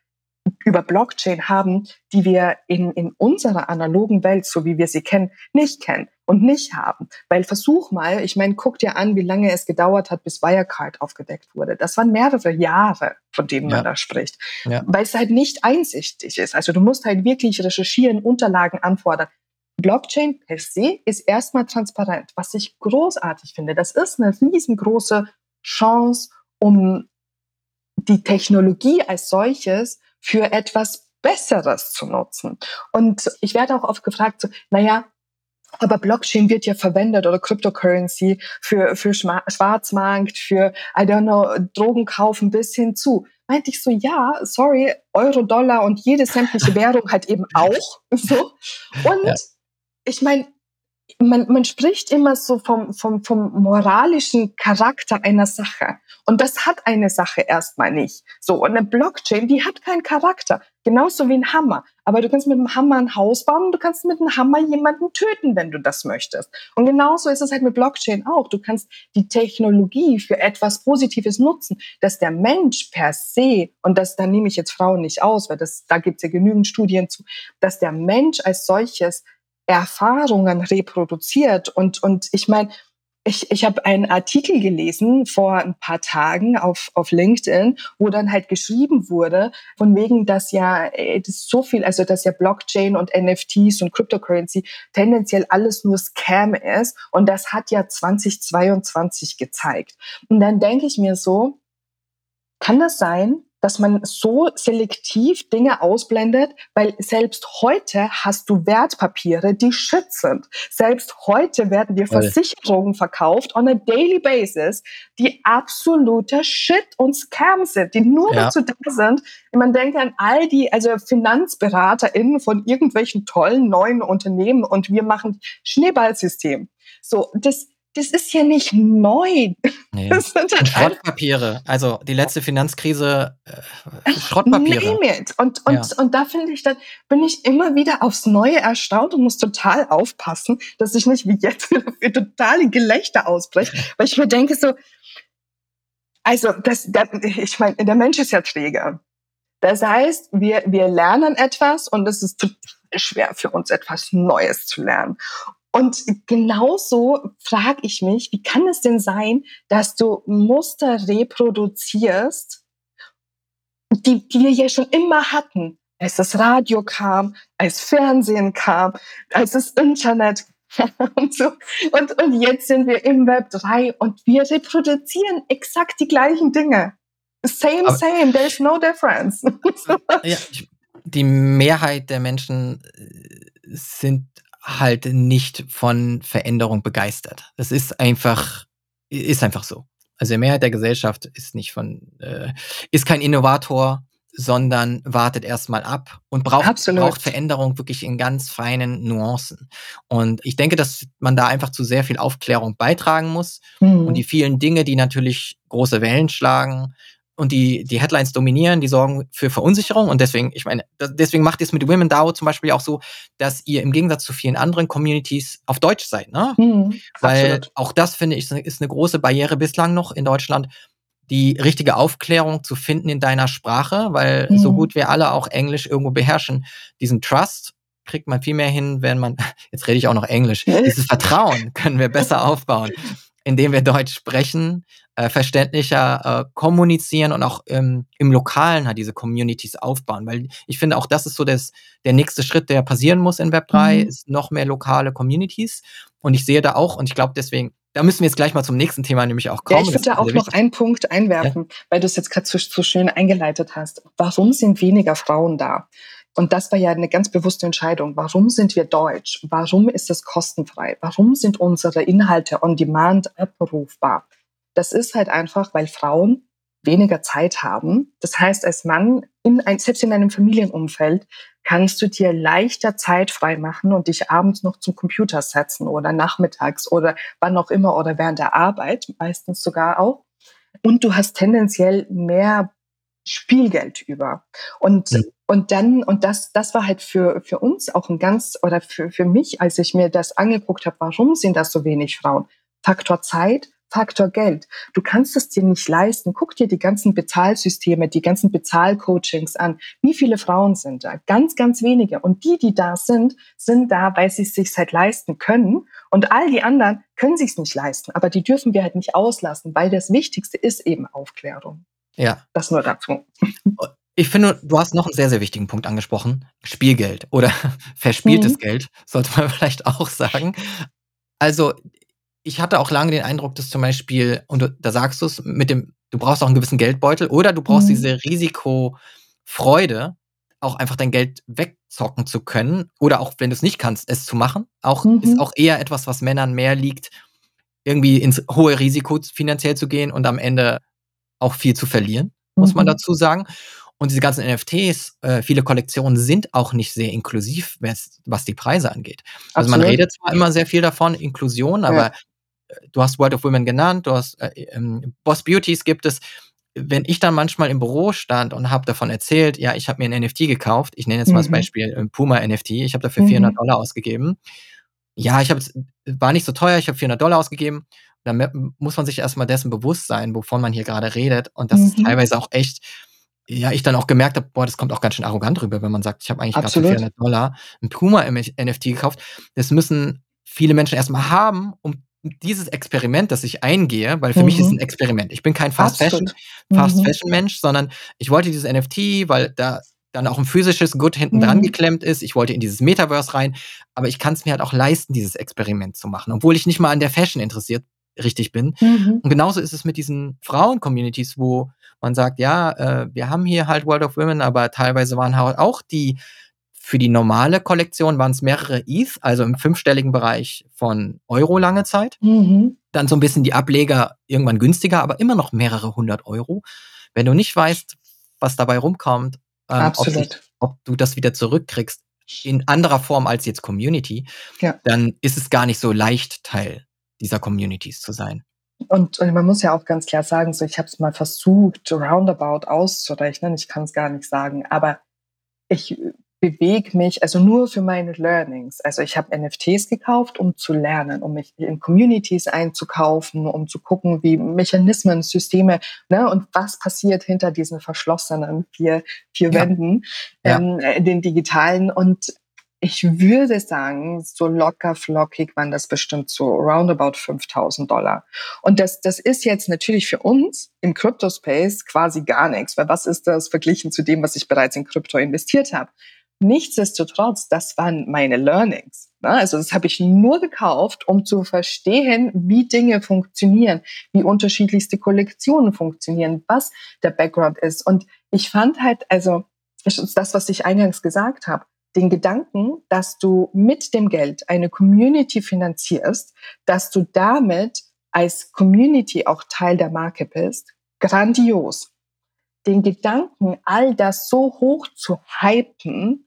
über Blockchain haben, die wir in, in unserer analogen Welt, so wie wir sie kennen, nicht kennen und nicht haben. Weil versuch mal, ich meine, guck dir an, wie lange es gedauert hat, bis Wirecard aufgedeckt wurde. Das waren mehrere Jahre, von denen ja. man da spricht. Ja. Weil es halt nicht einsichtig ist. Also du musst halt wirklich recherchieren, Unterlagen anfordern. Blockchain per se ist erstmal transparent, was ich großartig finde. Das ist eine riesengroße Chance, um die Technologie als solches für etwas Besseres zu nutzen. Und ich werde auch oft gefragt, so, naja, aber Blockchain wird ja verwendet oder Cryptocurrency für, für Schwarzmarkt, für, I don't know, Drogenkauf ein bisschen zu. Meinte ich so, ja, sorry, Euro, Dollar und jede sämtliche *laughs* Währung halt eben auch. So. Und ja. ich meine, man, man spricht immer so vom, vom, vom moralischen Charakter einer Sache. Und das hat eine Sache erstmal nicht. So, und eine Blockchain, die hat keinen Charakter. Genauso wie ein Hammer. Aber du kannst mit einem Hammer ein Haus bauen und du kannst mit einem Hammer jemanden töten, wenn du das möchtest. Und genauso ist es halt mit Blockchain auch. Du kannst die Technologie für etwas Positives nutzen, dass der Mensch per se, und das, da nehme ich jetzt Frauen nicht aus, weil das, da gibt es ja genügend Studien zu, dass der Mensch als solches Erfahrungen reproduziert. Und, und ich meine, ich, ich habe einen Artikel gelesen vor ein paar Tagen auf, auf LinkedIn, wo dann halt geschrieben wurde, von wegen, dass ja äh, das so viel, also dass ja Blockchain und NFTs und Cryptocurrency tendenziell alles nur Scam ist. Und das hat ja 2022 gezeigt. Und dann denke ich mir so, kann das sein, dass man so selektiv Dinge ausblendet, weil selbst heute hast du Wertpapiere, die schützend. Selbst heute werden dir Versicherungen verkauft on a daily basis, die absoluter Shit und Scam sind, die nur ja. dazu da sind. Man denkt an all die, also FinanzberaterInnen von irgendwelchen tollen neuen Unternehmen und wir machen Schneeballsystem. So, das, das ist ja nicht neu. Nee. Das sind halt Schrottpapiere. Also die letzte Finanzkrise, äh, Schrottpapiere. Name it. Und, und, ja. und da finde ich, dann bin ich immer wieder aufs Neue erstaunt und muss total aufpassen, dass ich nicht wie jetzt *laughs* für totale Gelächter ausbreche. Weil ich mir denke so, also das, der, ich meine, der Mensch ist ja träge. Das heißt, wir, wir lernen etwas und es ist total schwer für uns, etwas Neues zu lernen. Und genauso frage ich mich, wie kann es denn sein, dass du Muster reproduzierst, die, die wir ja schon immer hatten, als das Radio kam, als Fernsehen kam, als das Internet *laughs* und so. Und, und jetzt sind wir im Web 3 und wir reproduzieren exakt die gleichen Dinge. Same, Aber same, there's no difference. *laughs* ja, die Mehrheit der Menschen äh, sind halt nicht von Veränderung begeistert. Das ist einfach, ist einfach so. Also die Mehrheit der Gesellschaft ist nicht von, äh, ist kein Innovator, sondern wartet erstmal ab und braucht, braucht Veränderung wirklich in ganz feinen Nuancen. Und ich denke, dass man da einfach zu sehr viel Aufklärung beitragen muss. Mhm. Und die vielen Dinge, die natürlich große Wellen schlagen, und die, die Headlines dominieren, die sorgen für Verunsicherung. Und deswegen, ich meine, deswegen macht ihr es mit Women DAO zum Beispiel auch so, dass ihr im Gegensatz zu vielen anderen Communities auf Deutsch seid, ne? Mhm, Weil absolut. auch das, finde ich, ist eine große Barriere bislang noch in Deutschland, die richtige Aufklärung zu finden in deiner Sprache, weil mhm. so gut wir alle auch Englisch irgendwo beherrschen, diesen Trust kriegt man viel mehr hin, wenn man, *laughs* jetzt rede ich auch noch Englisch, dieses Vertrauen können wir besser aufbauen, indem wir Deutsch sprechen äh, verständlicher äh, kommunizieren und auch ähm, im Lokalen halt diese Communities aufbauen. Weil ich finde, auch das ist so das, der nächste Schritt, der passieren muss in Web 3, mhm. ist noch mehr lokale Communities. Und ich sehe da auch, und ich glaube deswegen, da müssen wir jetzt gleich mal zum nächsten Thema nämlich auch kommen. Ja, ich würde da auch noch einen Punkt einwerfen, ja. weil du es jetzt gerade so, so schön eingeleitet hast. Warum sind weniger Frauen da? Und das war ja eine ganz bewusste Entscheidung. Warum sind wir deutsch? Warum ist es kostenfrei? Warum sind unsere Inhalte on demand abrufbar? Das ist halt einfach, weil Frauen weniger Zeit haben. Das heißt, als Mann, in ein, selbst in einem Familienumfeld, kannst du dir leichter Zeit frei machen und dich abends noch zum Computer setzen oder nachmittags oder wann auch immer oder während der Arbeit, meistens sogar auch. Und du hast tendenziell mehr Spielgeld über. Und, ja. und dann, und das, das war halt für, für uns auch ein ganz, oder für, für mich, als ich mir das angeguckt habe, warum sind das so wenig Frauen? Faktor Zeit, Faktor Geld. Du kannst es dir nicht leisten. Guck dir die ganzen Bezahlsysteme, die ganzen Bezahlcoachings an. Wie viele Frauen sind da? Ganz, ganz wenige. Und die, die da sind, sind da, weil sie es sich halt leisten können. Und all die anderen können sich es nicht leisten. Aber die dürfen wir halt nicht auslassen, weil das Wichtigste ist eben Aufklärung. Ja. Das nur dazu. *laughs* Ich finde, du hast noch einen sehr, sehr wichtigen Punkt angesprochen. Spielgeld oder *laughs* verspieltes mhm. Geld, sollte man *laughs* vielleicht auch sagen. Also, ich hatte auch lange den Eindruck, dass zum Beispiel, und du, da sagst du es, mit dem, du brauchst auch einen gewissen Geldbeutel oder du brauchst mhm. diese Risikofreude, auch einfach dein Geld wegzocken zu können oder auch, wenn du es nicht kannst, es zu machen. Auch mhm. ist auch eher etwas, was Männern mehr liegt, irgendwie ins hohe Risiko finanziell zu gehen und am Ende auch viel zu verlieren, muss mhm. man dazu sagen. Und diese ganzen NFTs, äh, viele Kollektionen sind auch nicht sehr inklusiv, was die Preise angeht. Also Absolut. man redet zwar immer sehr viel davon, Inklusion, aber ja du hast World of Women genannt, du hast äh, ähm, Boss Beauties gibt es. Wenn ich dann manchmal im Büro stand und habe davon erzählt, ja, ich habe mir ein NFT gekauft, ich nenne jetzt mal mhm. als Beispiel äh, Puma NFT, ich habe dafür mhm. 400 Dollar ausgegeben. Ja, ich habe war nicht so teuer, ich habe 400 Dollar ausgegeben. Da muss man sich erstmal dessen bewusst sein, wovon man hier gerade redet. Und das mhm. ist teilweise auch echt, ja, ich dann auch gemerkt habe, boah, das kommt auch ganz schön arrogant rüber, wenn man sagt, ich habe eigentlich gerade für 400 Dollar ein Puma NFT gekauft. Das müssen viele Menschen erstmal haben, um dieses Experiment, das ich eingehe, weil für mhm. mich ist mhm. ein Experiment. Ich bin kein Fast Fashion, Fast mhm. Fashion Mensch, sondern ich wollte dieses NFT, weil da dann auch ein physisches Good hinten dran mhm. geklemmt ist. Ich wollte in dieses Metaverse rein, aber ich kann es mir halt auch leisten, dieses Experiment zu machen, obwohl ich nicht mal an der Fashion interessiert richtig bin. Mhm. Und genauso ist es mit diesen Frauen-Communities, wo man sagt, ja, äh, wir haben hier halt World of Women, aber teilweise waren halt auch die für die normale Kollektion waren es mehrere ETH, also im fünfstelligen Bereich von Euro lange Zeit. Mhm. Dann so ein bisschen die Ableger irgendwann günstiger, aber immer noch mehrere hundert Euro. Wenn du nicht weißt, was dabei rumkommt, ähm, ob, sich, ob, du das wieder zurückkriegst in anderer Form als jetzt Community, ja. dann ist es gar nicht so leicht, Teil dieser Communities zu sein. Und, und man muss ja auch ganz klar sagen, so ich habe es mal versucht, roundabout auszurechnen. Ich kann es gar nicht sagen, aber ich bewege mich, also nur für meine Learnings. Also ich habe NFTs gekauft, um zu lernen, um mich in Communities einzukaufen, um zu gucken, wie Mechanismen, Systeme ne, und was passiert hinter diesen verschlossenen vier, vier ja. Wänden, ähm, ja. den digitalen. Und ich würde sagen, so locker flockig waren das bestimmt so roundabout 5000 Dollar. Und das, das ist jetzt natürlich für uns im Crypto-Space quasi gar nichts, weil was ist das verglichen zu dem, was ich bereits in Krypto investiert habe? Nichtsdestotrotz, das waren meine Learnings. Ne? Also das habe ich nur gekauft, um zu verstehen, wie Dinge funktionieren, wie unterschiedlichste Kollektionen funktionieren, was der Background ist. Und ich fand halt, also das, was ich eingangs gesagt habe, den Gedanken, dass du mit dem Geld eine Community finanzierst, dass du damit als Community auch Teil der Marke bist, grandios. Den Gedanken, all das so hoch zu hypen,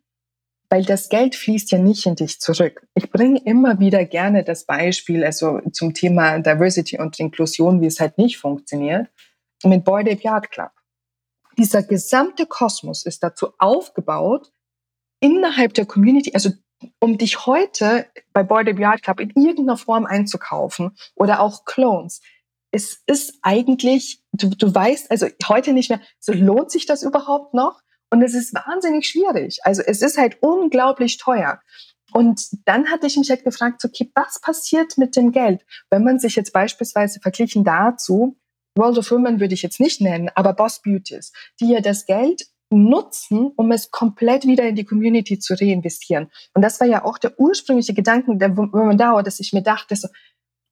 weil das Geld fließt ja nicht in dich zurück. Ich bringe immer wieder gerne das Beispiel, also zum Thema Diversity und Inklusion, wie es halt nicht funktioniert, mit Boy Ape Yard Club. Dieser gesamte Kosmos ist dazu aufgebaut, innerhalb der Community, also um dich heute bei Boy Ape Yard Club in irgendeiner Form einzukaufen oder auch Clones. Es ist eigentlich, du, du weißt also heute nicht mehr, so lohnt sich das überhaupt noch? Und es ist wahnsinnig schwierig. Also es ist halt unglaublich teuer. Und dann hatte ich mich halt gefragt, okay, was passiert mit dem Geld? Wenn man sich jetzt beispielsweise verglichen dazu, World of Women würde ich jetzt nicht nennen, aber Boss Beauties, die ja das Geld nutzen, um es komplett wieder in die Community zu reinvestieren. Und das war ja auch der ursprüngliche Gedanke der Women DAO, dass ich mir dachte, so,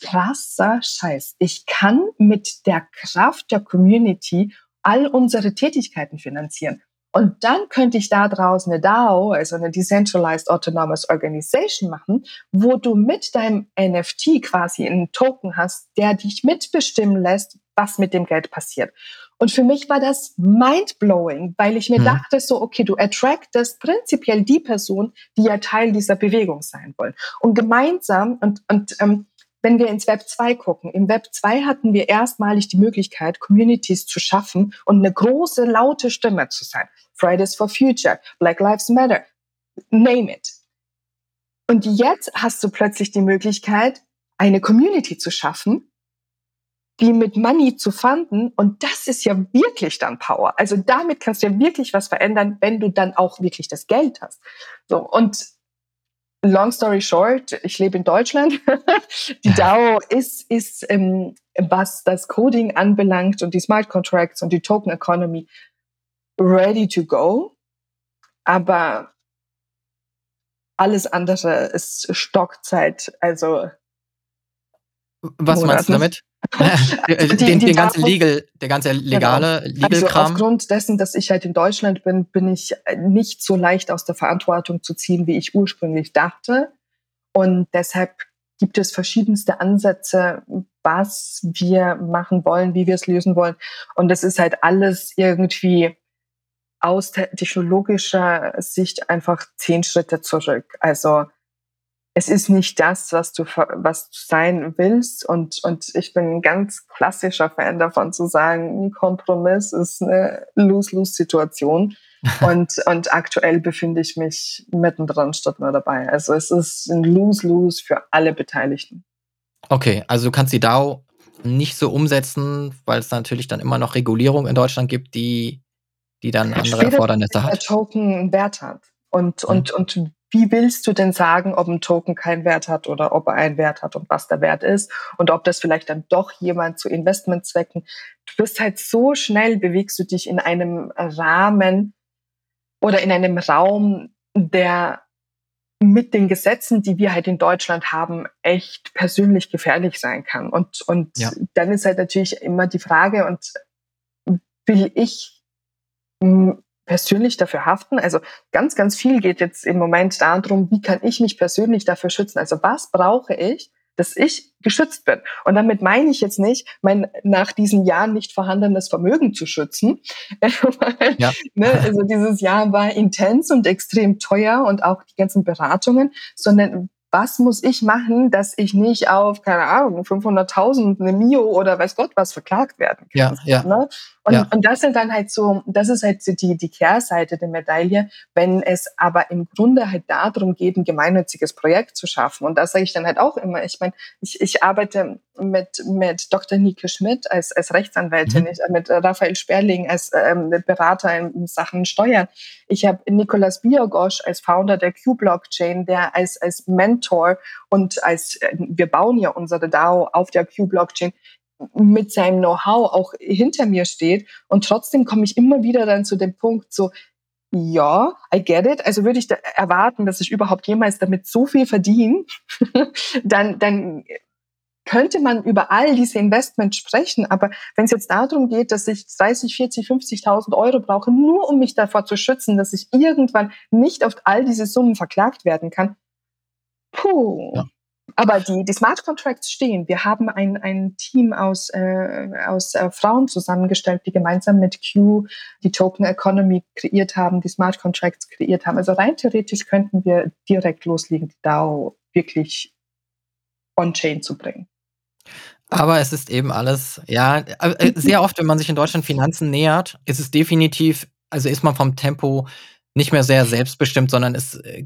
krasser Scheiß. Ich kann mit der Kraft der Community all unsere Tätigkeiten finanzieren. Und dann könnte ich da draußen eine DAO, also eine Decentralized Autonomous Organization machen, wo du mit deinem NFT quasi einen Token hast, der dich mitbestimmen lässt, was mit dem Geld passiert. Und für mich war das mindblowing, weil ich mir mhm. dachte so, okay, du attractest prinzipiell die Person, die ja Teil dieser Bewegung sein wollen. Und gemeinsam und, und ähm, wenn wir ins Web 2 gucken, im Web 2 hatten wir erstmalig die Möglichkeit, Communities zu schaffen und eine große, laute Stimme zu sein. Fridays for Future, Black Lives Matter, name it. Und jetzt hast du plötzlich die Möglichkeit, eine Community zu schaffen, die mit Money zu fanden. Und das ist ja wirklich dann Power. Also damit kannst du ja wirklich was verändern, wenn du dann auch wirklich das Geld hast. So. Und long story short, ich lebe in Deutschland. *laughs* die DAO ist, ist ähm, was das Coding anbelangt und die Smart Contracts und die Token Economy ready to go. Aber alles andere ist Stockzeit. Also was meinst du damit? *laughs* *laughs* die, den, die den ganzen Legal, der ganze genau. legale genau. Legal -Kram. Also aufgrund dessen, dass ich halt in Deutschland bin, bin ich nicht so leicht aus der Verantwortung zu ziehen, wie ich ursprünglich dachte. Und deshalb gibt es verschiedenste Ansätze, was wir machen wollen, wie wir es lösen wollen. Und das ist halt alles irgendwie aus technologischer Sicht einfach zehn Schritte zurück. Also es ist nicht das, was du, was du sein willst. Und, und ich bin ein ganz klassischer Fan davon zu sagen, ein Kompromiss ist eine Lose-Lose-Situation. *laughs* und, und aktuell befinde ich mich mittendrin statt nur dabei. Also es ist ein Lose-Lose für alle Beteiligten. Okay, also du kannst die DAO nicht so umsetzen, weil es natürlich dann immer noch Regulierung in Deutschland gibt, die, die dann andere Erfordernisse hat. Der Token Wert hat. Und, mhm. und, und wie willst du denn sagen, ob ein Token keinen Wert hat oder ob er einen Wert hat und was der Wert ist und ob das vielleicht dann doch jemand zu Investmentzwecken. Du bist halt so schnell, bewegst du dich in einem Rahmen oder in einem Raum, der mit den Gesetzen, die wir halt in Deutschland haben, echt persönlich gefährlich sein kann. Und, und ja. dann ist halt natürlich immer die Frage, und will ich persönlich dafür haften. Also ganz, ganz viel geht jetzt im Moment darum, wie kann ich mich persönlich dafür schützen? Also was brauche ich, dass ich geschützt bin? Und damit meine ich jetzt nicht, mein nach diesen Jahren nicht vorhandenes Vermögen zu schützen. *laughs* ja. ne, also dieses Jahr war intens und extrem teuer und auch die ganzen Beratungen, sondern was muss ich machen, dass ich nicht auf, keine Ahnung, 500.000, eine Mio oder weiß Gott was verklagt werden kann. Ja, ja. Ne? Und, ja. und das sind dann halt so, das ist halt so die, die Kehrseite der Medaille, wenn es aber im Grunde halt darum geht, ein gemeinnütziges Projekt zu schaffen. Und das sage ich dann halt auch immer. Ich meine, ich, ich arbeite mit, mit Dr. Nike Schmidt als, als Rechtsanwältin, mhm. ich, mit Raphael Sperling als ähm, Berater in Sachen Steuern. Ich habe Nicolas Biogosch als Founder der Q-Blockchain, der als, als Mentor und als, äh, wir bauen ja unsere DAO auf der Q-Blockchain, mit seinem Know-how auch hinter mir steht. Und trotzdem komme ich immer wieder dann zu dem Punkt, so, ja, I get it. Also würde ich da erwarten, dass ich überhaupt jemals damit so viel verdiene, *laughs* dann, dann könnte man über all diese Investments sprechen. Aber wenn es jetzt darum geht, dass ich 30, 40, 50.000 Euro brauche, nur um mich davor zu schützen, dass ich irgendwann nicht auf all diese Summen verklagt werden kann, puh. Ja. Aber die, die Smart Contracts stehen. Wir haben ein, ein Team aus, äh, aus äh, Frauen zusammengestellt, die gemeinsam mit Q die Token Economy kreiert haben, die Smart Contracts kreiert haben. Also rein theoretisch könnten wir direkt loslegen, die DAO wirklich on-chain zu bringen. Aber es ist eben alles, ja, äh, sehr oft, wenn man sich in Deutschland Finanzen nähert, ist es definitiv, also ist man vom Tempo nicht mehr sehr selbstbestimmt, sondern es äh,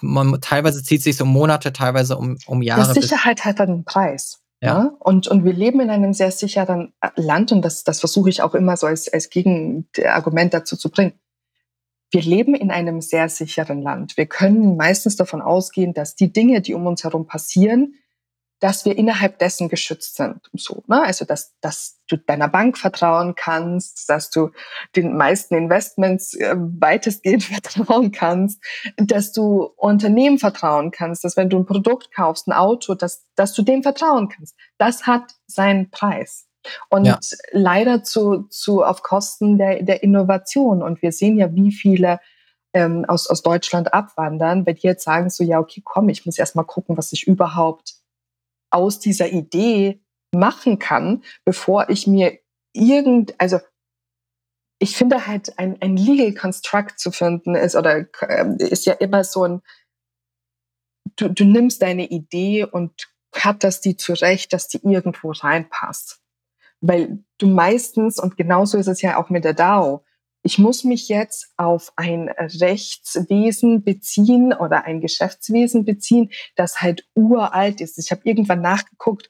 man, teilweise zieht sich so Monate, teilweise um, um Jahre. Die Sicherheit hat einen Preis. Ja. ja. Und, und wir leben in einem sehr sicheren äh, Land und das, das versuche ich auch immer so als, als Gegenargument dazu zu bringen. Wir leben in einem sehr sicheren Land. Wir können meistens davon ausgehen, dass die Dinge, die um uns herum passieren, dass wir innerhalb dessen geschützt sind. So, ne? Also dass, dass du deiner Bank vertrauen kannst, dass du den meisten Investments äh, weitestgehend *laughs* vertrauen kannst, dass du Unternehmen vertrauen kannst, dass wenn du ein Produkt kaufst, ein Auto, dass, dass du dem vertrauen kannst. Das hat seinen Preis. Und ja. leider zu, zu auf Kosten der, der Innovation. Und wir sehen ja, wie viele ähm, aus, aus Deutschland abwandern, wenn die jetzt sagen so, ja, okay, komm, ich muss erst mal gucken, was ich überhaupt aus dieser Idee machen kann, bevor ich mir irgend, also ich finde halt ein, ein Legal Construct zu finden ist oder äh, ist ja immer so ein, du, du nimmst deine Idee und cutterst die zurecht, dass die irgendwo reinpasst. Weil du meistens, und genauso ist es ja auch mit der DAO, ich muss mich jetzt auf ein Rechtswesen beziehen oder ein Geschäftswesen beziehen, das halt uralt ist. Ich habe irgendwann nachgeguckt,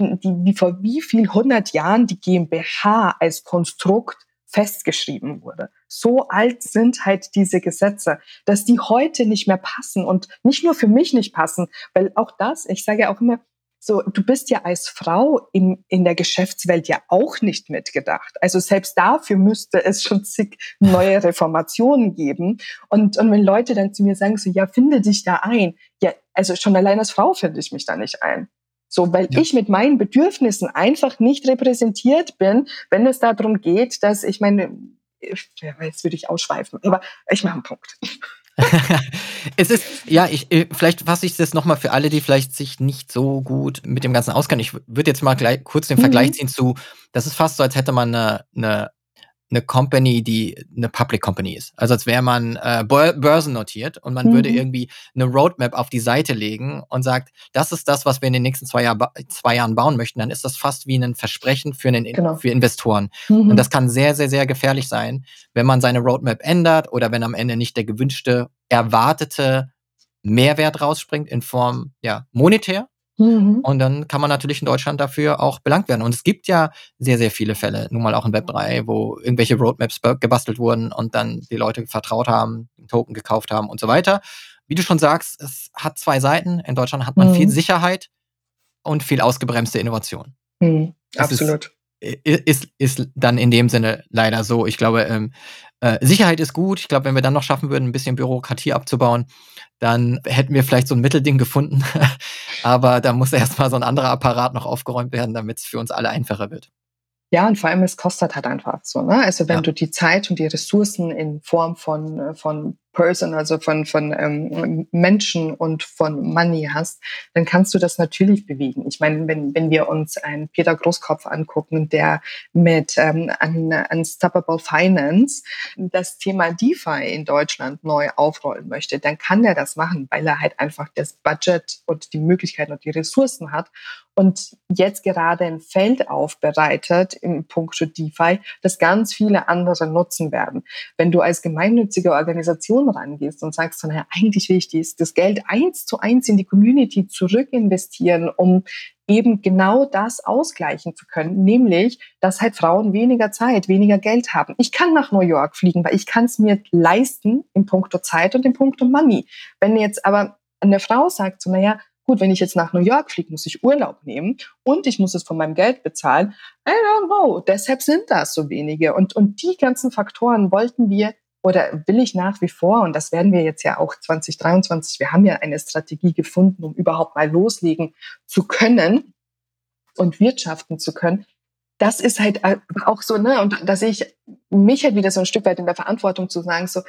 die, wie vor wie viel hundert Jahren die GmbH als Konstrukt festgeschrieben wurde. So alt sind halt diese Gesetze, dass die heute nicht mehr passen und nicht nur für mich nicht passen, weil auch das, ich sage ja auch immer, so, du bist ja als Frau im, in der Geschäftswelt ja auch nicht mitgedacht. Also selbst dafür müsste es schon zig neue *laughs* Reformationen geben. Und, und wenn Leute dann zu mir sagen, so, ja, finde dich da ein. Ja, also schon allein als Frau finde ich mich da nicht ein. So, weil ja. ich mit meinen Bedürfnissen einfach nicht repräsentiert bin, wenn es darum geht, dass ich meine, jetzt würde ich ausschweifen, aber ich mache einen Punkt. *laughs* es ist, ja, ich, äh, vielleicht fasse ich das nochmal für alle, die vielleicht sich nicht so gut mit dem Ganzen auskennen. Ich würde jetzt mal gleich kurz den mhm. Vergleich ziehen zu, das ist fast so, als hätte man eine, eine eine Company, die eine Public Company ist. Also als wäre man äh, börsennotiert und man mhm. würde irgendwie eine Roadmap auf die Seite legen und sagt, das ist das, was wir in den nächsten zwei, Jahr zwei Jahren bauen möchten, dann ist das fast wie ein Versprechen für, einen, genau. für Investoren. Mhm. Und das kann sehr, sehr, sehr gefährlich sein, wenn man seine Roadmap ändert oder wenn am Ende nicht der gewünschte, erwartete Mehrwert rausspringt in Form ja monetär Mhm. Und dann kann man natürlich in Deutschland dafür auch belangt werden. Und es gibt ja sehr, sehr viele Fälle, nun mal auch in Web3, wo irgendwelche Roadmaps gebastelt wurden und dann die Leute vertraut haben, Token gekauft haben und so weiter. Wie du schon sagst, es hat zwei Seiten. In Deutschland hat man mhm. viel Sicherheit und viel ausgebremste Innovation. Mhm. Absolut. Ist, ist, ist dann in dem Sinne leider so. Ich glaube, ähm, äh, Sicherheit ist gut. Ich glaube, wenn wir dann noch schaffen würden, ein bisschen Bürokratie abzubauen, dann hätten wir vielleicht so ein Mittelding gefunden. *laughs* Aber da muss erstmal so ein anderer Apparat noch aufgeräumt werden, damit es für uns alle einfacher wird. Ja, und vor allem, es kostet halt einfach so. Ne? Also wenn ja. du die Zeit und die Ressourcen in Form von, äh, von Person, also von, von ähm, Menschen und von Money hast, dann kannst du das natürlich bewegen. Ich meine, wenn, wenn wir uns einen Peter Großkopf angucken, der mit ähm, un, Unstoppable Finance das Thema DeFi in Deutschland neu aufrollen möchte, dann kann er das machen, weil er halt einfach das Budget und die Möglichkeiten und die Ressourcen hat und jetzt gerade ein Feld aufbereitet im Punkt DeFi, das ganz viele andere nutzen werden. Wenn du als gemeinnützige Organisation rangehst und sagst, naja, eigentlich will ich das Geld eins zu eins in die Community zurück investieren, um eben genau das ausgleichen zu können, nämlich, dass halt Frauen weniger Zeit, weniger Geld haben. Ich kann nach New York fliegen, weil ich kann es mir leisten im Punkto Zeit und im Punkto Money. Wenn jetzt aber eine Frau sagt, so, naja, gut, wenn ich jetzt nach New York fliege, muss ich Urlaub nehmen und ich muss es von meinem Geld bezahlen. I don't know. Deshalb sind das so wenige. Und, und die ganzen Faktoren wollten wir oder will ich nach wie vor, und das werden wir jetzt ja auch 2023, wir haben ja eine Strategie gefunden, um überhaupt mal loslegen zu können und wirtschaften zu können. Das ist halt auch so, ne, und da sehe ich mich halt wieder so ein Stück weit in der Verantwortung zu sagen, so,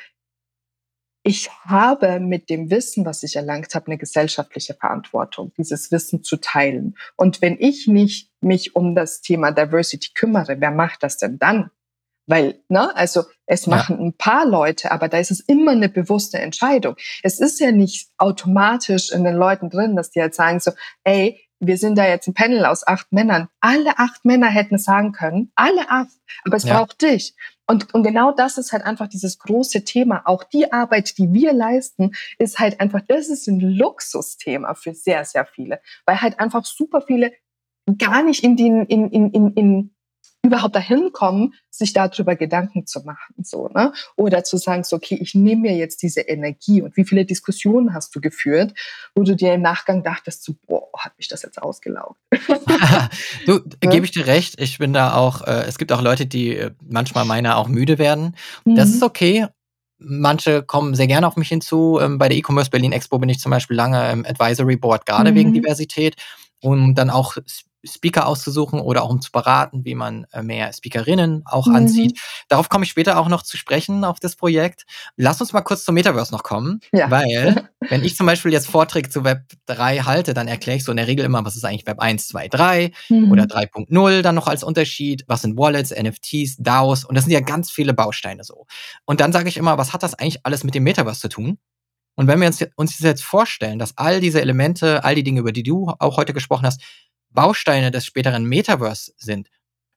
ich habe mit dem Wissen, was ich erlangt habe, eine gesellschaftliche Verantwortung, dieses Wissen zu teilen. Und wenn ich nicht mich um das Thema Diversity kümmere, wer macht das denn dann? Weil, ne, also es machen ja. ein paar Leute, aber da ist es immer eine bewusste Entscheidung. Es ist ja nicht automatisch in den Leuten drin, dass die halt sagen so, ey, wir sind da jetzt ein Panel aus acht Männern. Alle acht Männer hätten es sagen können, alle acht, aber es ja. braucht dich. Und, und genau das ist halt einfach dieses große Thema. Auch die Arbeit, die wir leisten, ist halt einfach, das ist ein Luxusthema für sehr, sehr viele, weil halt einfach super viele gar nicht in den, in, in, in, in überhaupt dahin kommen, sich darüber Gedanken zu machen, so, ne? Oder zu sagen, so, okay, ich nehme mir jetzt diese Energie und wie viele Diskussionen hast du geführt, wo du dir im Nachgang dachtest, so, boah, hat mich das jetzt ausgelaugt. *laughs* *laughs* du, ja? gebe ich dir recht. Ich bin da auch, äh, es gibt auch Leute, die äh, manchmal meiner auch müde werden. Mhm. Das ist okay. Manche kommen sehr gerne auf mich hinzu. Ähm, bei der E-Commerce Berlin Expo bin ich zum Beispiel lange im Advisory Board, gerade mhm. wegen Diversität um dann auch Speaker auszusuchen oder auch um zu beraten, wie man äh, mehr Speakerinnen auch mhm. anzieht. Darauf komme ich später auch noch zu sprechen, auf das Projekt. Lass uns mal kurz zum Metaverse noch kommen, ja. weil *laughs* wenn ich zum Beispiel jetzt Vorträge zu Web 3 halte, dann erkläre ich so in der Regel immer, was ist eigentlich Web 1, 2, 3 mhm. oder 3.0 dann noch als Unterschied, was sind Wallets, NFTs, DAOs und das sind ja ganz viele Bausteine so. Und dann sage ich immer, was hat das eigentlich alles mit dem Metaverse zu tun? Und wenn wir uns, uns jetzt vorstellen, dass all diese Elemente, all die Dinge, über die du auch heute gesprochen hast, Bausteine des späteren Metaverse sind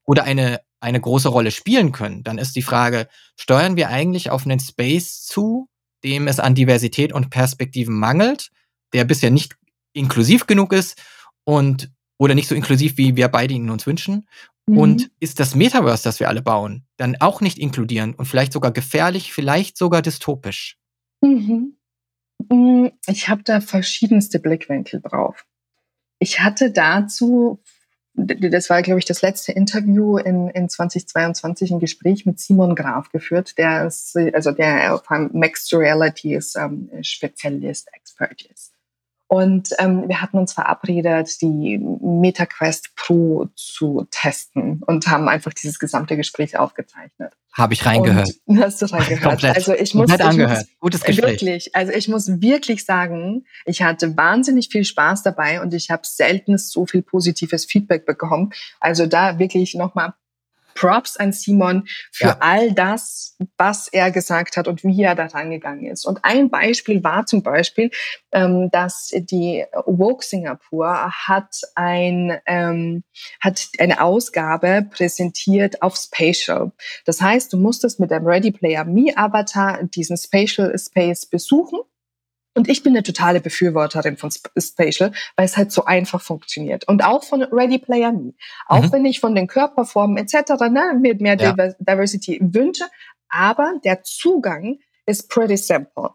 oder eine, eine große Rolle spielen können, dann ist die Frage, steuern wir eigentlich auf einen Space zu, dem es an Diversität und Perspektiven mangelt, der bisher nicht inklusiv genug ist und oder nicht so inklusiv, wie wir beide ihn uns wünschen? Mhm. Und ist das Metaverse, das wir alle bauen, dann auch nicht inkludieren und vielleicht sogar gefährlich, vielleicht sogar dystopisch? Mhm. Mm, ich habe da verschiedenste Blickwinkel drauf. Ich hatte dazu, das war, glaube ich, das letzte Interview in, in 2022, ein Gespräch mit Simon Graf geführt, der ist, also der auf einem Mixed Realities ähm, Spezialist, Expert ist. Und ähm, wir hatten uns verabredet, die MetaQuest Pro zu testen und haben einfach dieses gesamte Gespräch aufgezeichnet. Habe ich reingehört. Und hast du reingehört? Komplett. Also ich muss, Komplett angehört. Muss, Gutes Gespräch. Wirklich, also ich muss wirklich sagen, ich hatte wahnsinnig viel Spaß dabei und ich habe selten so viel positives Feedback bekommen. Also da wirklich nochmal Props an Simon für ja. all das, was er gesagt hat und wie er da rangegangen ist. Und ein Beispiel war zum Beispiel, ähm, dass die Woke Singapur hat ein ähm, hat eine Ausgabe präsentiert auf Spatial. Das heißt, du musstest mit dem Ready Player Me Avatar diesen Spatial Space besuchen und ich bin eine totale Befürworterin von Spatial, weil es halt so einfach funktioniert. Und auch von Ready Player Me. Auch mhm. wenn ich von den Körperformen etc. Ne, mir mehr ja. Diversity wünsche, aber der Zugang ist pretty simple.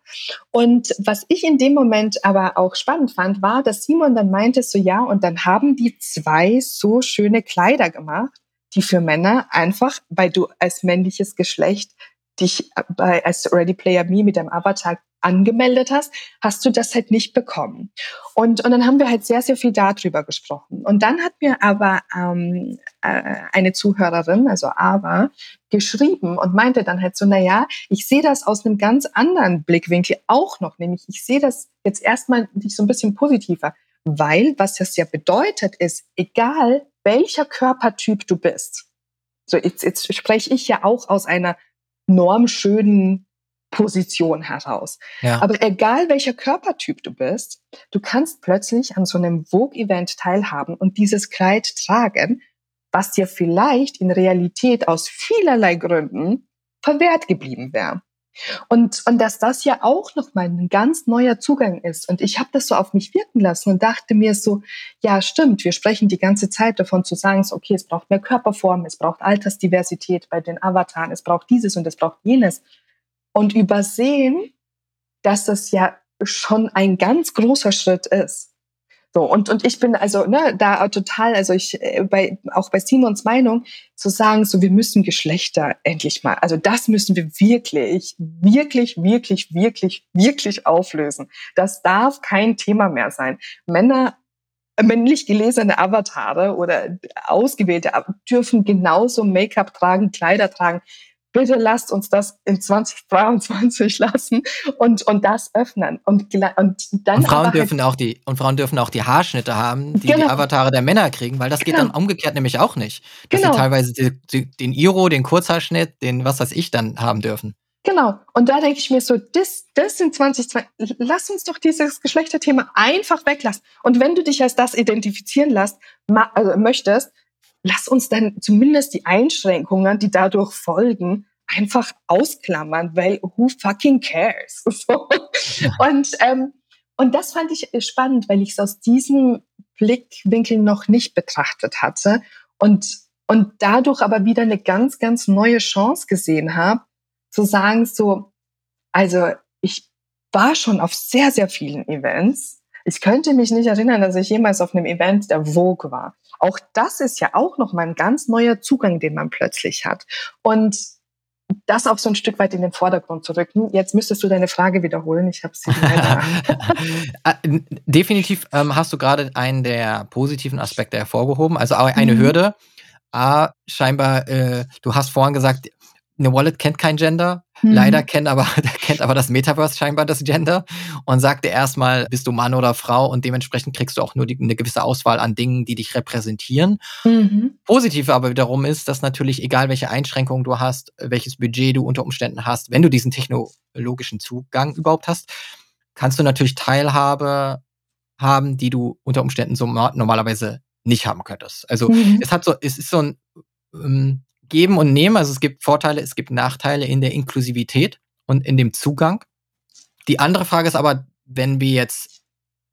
Und was ich in dem Moment aber auch spannend fand, war, dass Simon dann meinte, so ja, und dann haben die zwei so schöne Kleider gemacht, die für Männer einfach, weil du als männliches Geschlecht dich bei, als Ready Player Me mit deinem Avatar angemeldet hast, hast du das halt nicht bekommen. Und, und dann haben wir halt sehr, sehr viel darüber gesprochen. Und dann hat mir aber ähm, äh, eine Zuhörerin, also Ava, geschrieben und meinte dann halt so, na ja, ich sehe das aus einem ganz anderen Blickwinkel auch noch, nämlich ich sehe das jetzt erstmal nicht so ein bisschen positiver, weil was das ja bedeutet ist, egal welcher Körpertyp du bist, so jetzt, jetzt spreche ich ja auch aus einer normschönen Position heraus. Ja. Aber egal welcher Körpertyp du bist, du kannst plötzlich an so einem Vogue-Event teilhaben und dieses Kleid tragen, was dir vielleicht in Realität aus vielerlei Gründen verwehrt geblieben wäre. Und, und dass das ja auch nochmal ein ganz neuer Zugang ist. Und ich habe das so auf mich wirken lassen und dachte mir so, ja stimmt, wir sprechen die ganze Zeit davon zu sagen, so, okay, es braucht mehr Körperform, es braucht Altersdiversität bei den Avataren, es braucht dieses und es braucht jenes und übersehen, dass das ja schon ein ganz großer Schritt ist. So, und, und ich bin also ne, da total, also ich äh, bei, auch bei Simons Meinung zu sagen, so wir müssen Geschlechter endlich mal, also das müssen wir wirklich, wirklich, wirklich, wirklich, wirklich auflösen. Das darf kein Thema mehr sein. Männer männlich gelesene Avatare oder ausgewählte dürfen genauso Make-up tragen, Kleider tragen, bitte lasst uns das in 2023 lassen und, und das öffnen. Und, und dann und Frauen dürfen halt, auch die und Frauen dürfen auch die Haarschnitte haben, die genau. die Avatare der Männer kriegen, weil das genau. geht dann umgekehrt nämlich auch nicht. Dass genau. sie teilweise die, die, den Iro, den Kurzhaarschnitt, den was weiß ich dann haben dürfen. Genau. Und da denke ich mir so, das, das sind 2020, lass uns doch dieses Geschlechterthema einfach weglassen. Und wenn du dich als das identifizieren lässt, also möchtest, lass uns dann zumindest die Einschränkungen, die dadurch folgen, einfach ausklammern, weil who fucking cares? *laughs* So. Und, ähm, und das fand ich spannend, weil ich es aus diesem Blickwinkel noch nicht betrachtet hatte. Und, und dadurch aber wieder eine ganz, ganz neue Chance gesehen habe, zu sagen so, also ich war schon auf sehr, sehr vielen Events. Ich könnte mich nicht erinnern, dass ich jemals auf einem Event der Vogue war. Auch das ist ja auch noch mal ein ganz neuer Zugang, den man plötzlich hat. Und das auch so ein Stück weit in den Vordergrund zu rücken. Jetzt müsstest du deine Frage wiederholen. Ich habe sie äh, *laughs* Definitiv ähm, hast du gerade einen der positiven Aspekte hervorgehoben, also eine mhm. Hürde. A, scheinbar, äh, du hast vorhin gesagt, eine Wallet kennt kein Gender. Mhm. Leider kennt aber, *laughs* kennt aber das Metaverse scheinbar das Gender und sagte erstmal, bist du Mann oder Frau und dementsprechend kriegst du auch nur die, eine gewisse Auswahl an Dingen, die dich repräsentieren. Mhm. Positiv aber wiederum ist, dass natürlich, egal welche Einschränkungen du hast, welches Budget du unter Umständen hast, wenn du diesen technologischen Zugang überhaupt hast, kannst du natürlich Teilhabe haben, die du unter Umständen so normalerweise nicht haben könntest. Also mhm. es hat so, es ist so ein ähm, Geben und Nehmen. Also es gibt Vorteile, es gibt Nachteile in der Inklusivität und in dem Zugang. Die andere Frage ist aber, wenn wir jetzt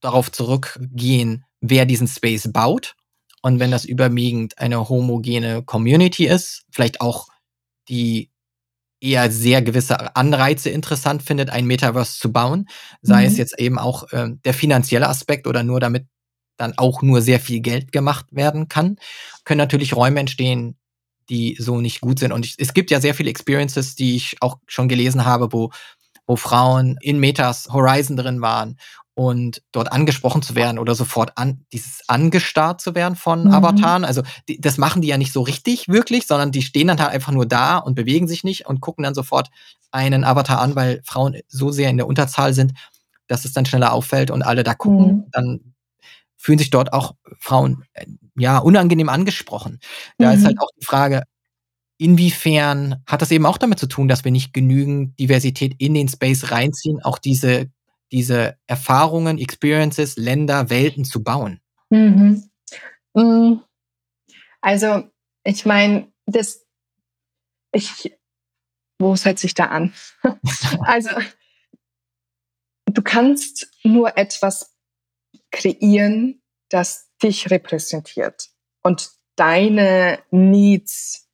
darauf zurückgehen, wer diesen Space baut und wenn das überwiegend eine homogene Community ist, vielleicht auch die eher sehr gewisse Anreize interessant findet, ein Metaverse zu bauen, sei mhm. es jetzt eben auch äh, der finanzielle Aspekt oder nur damit dann auch nur sehr viel Geld gemacht werden kann, können natürlich Räume entstehen, die so nicht gut sind. Und ich, es gibt ja sehr viele Experiences, die ich auch schon gelesen habe, wo, wo Frauen in Metas Horizon drin waren und dort angesprochen zu werden oder sofort an, dieses angestarrt zu werden von mhm. Avataren. Also die, das machen die ja nicht so richtig wirklich, sondern die stehen dann halt einfach nur da und bewegen sich nicht und gucken dann sofort einen Avatar an, weil Frauen so sehr in der Unterzahl sind, dass es dann schneller auffällt und alle da gucken. Mhm. Dann fühlen sich dort auch Frauen äh, ja unangenehm angesprochen. Da mhm. ist halt auch die Frage, inwiefern hat das eben auch damit zu tun, dass wir nicht genügend Diversität in den Space reinziehen, auch diese, diese Erfahrungen, Experiences, Länder, Welten zu bauen? Mhm. Mm. Also, ich meine, das, ich, wo setze ich da an? *laughs* also, du kannst nur etwas kreieren, das dich repräsentiert und deine Needs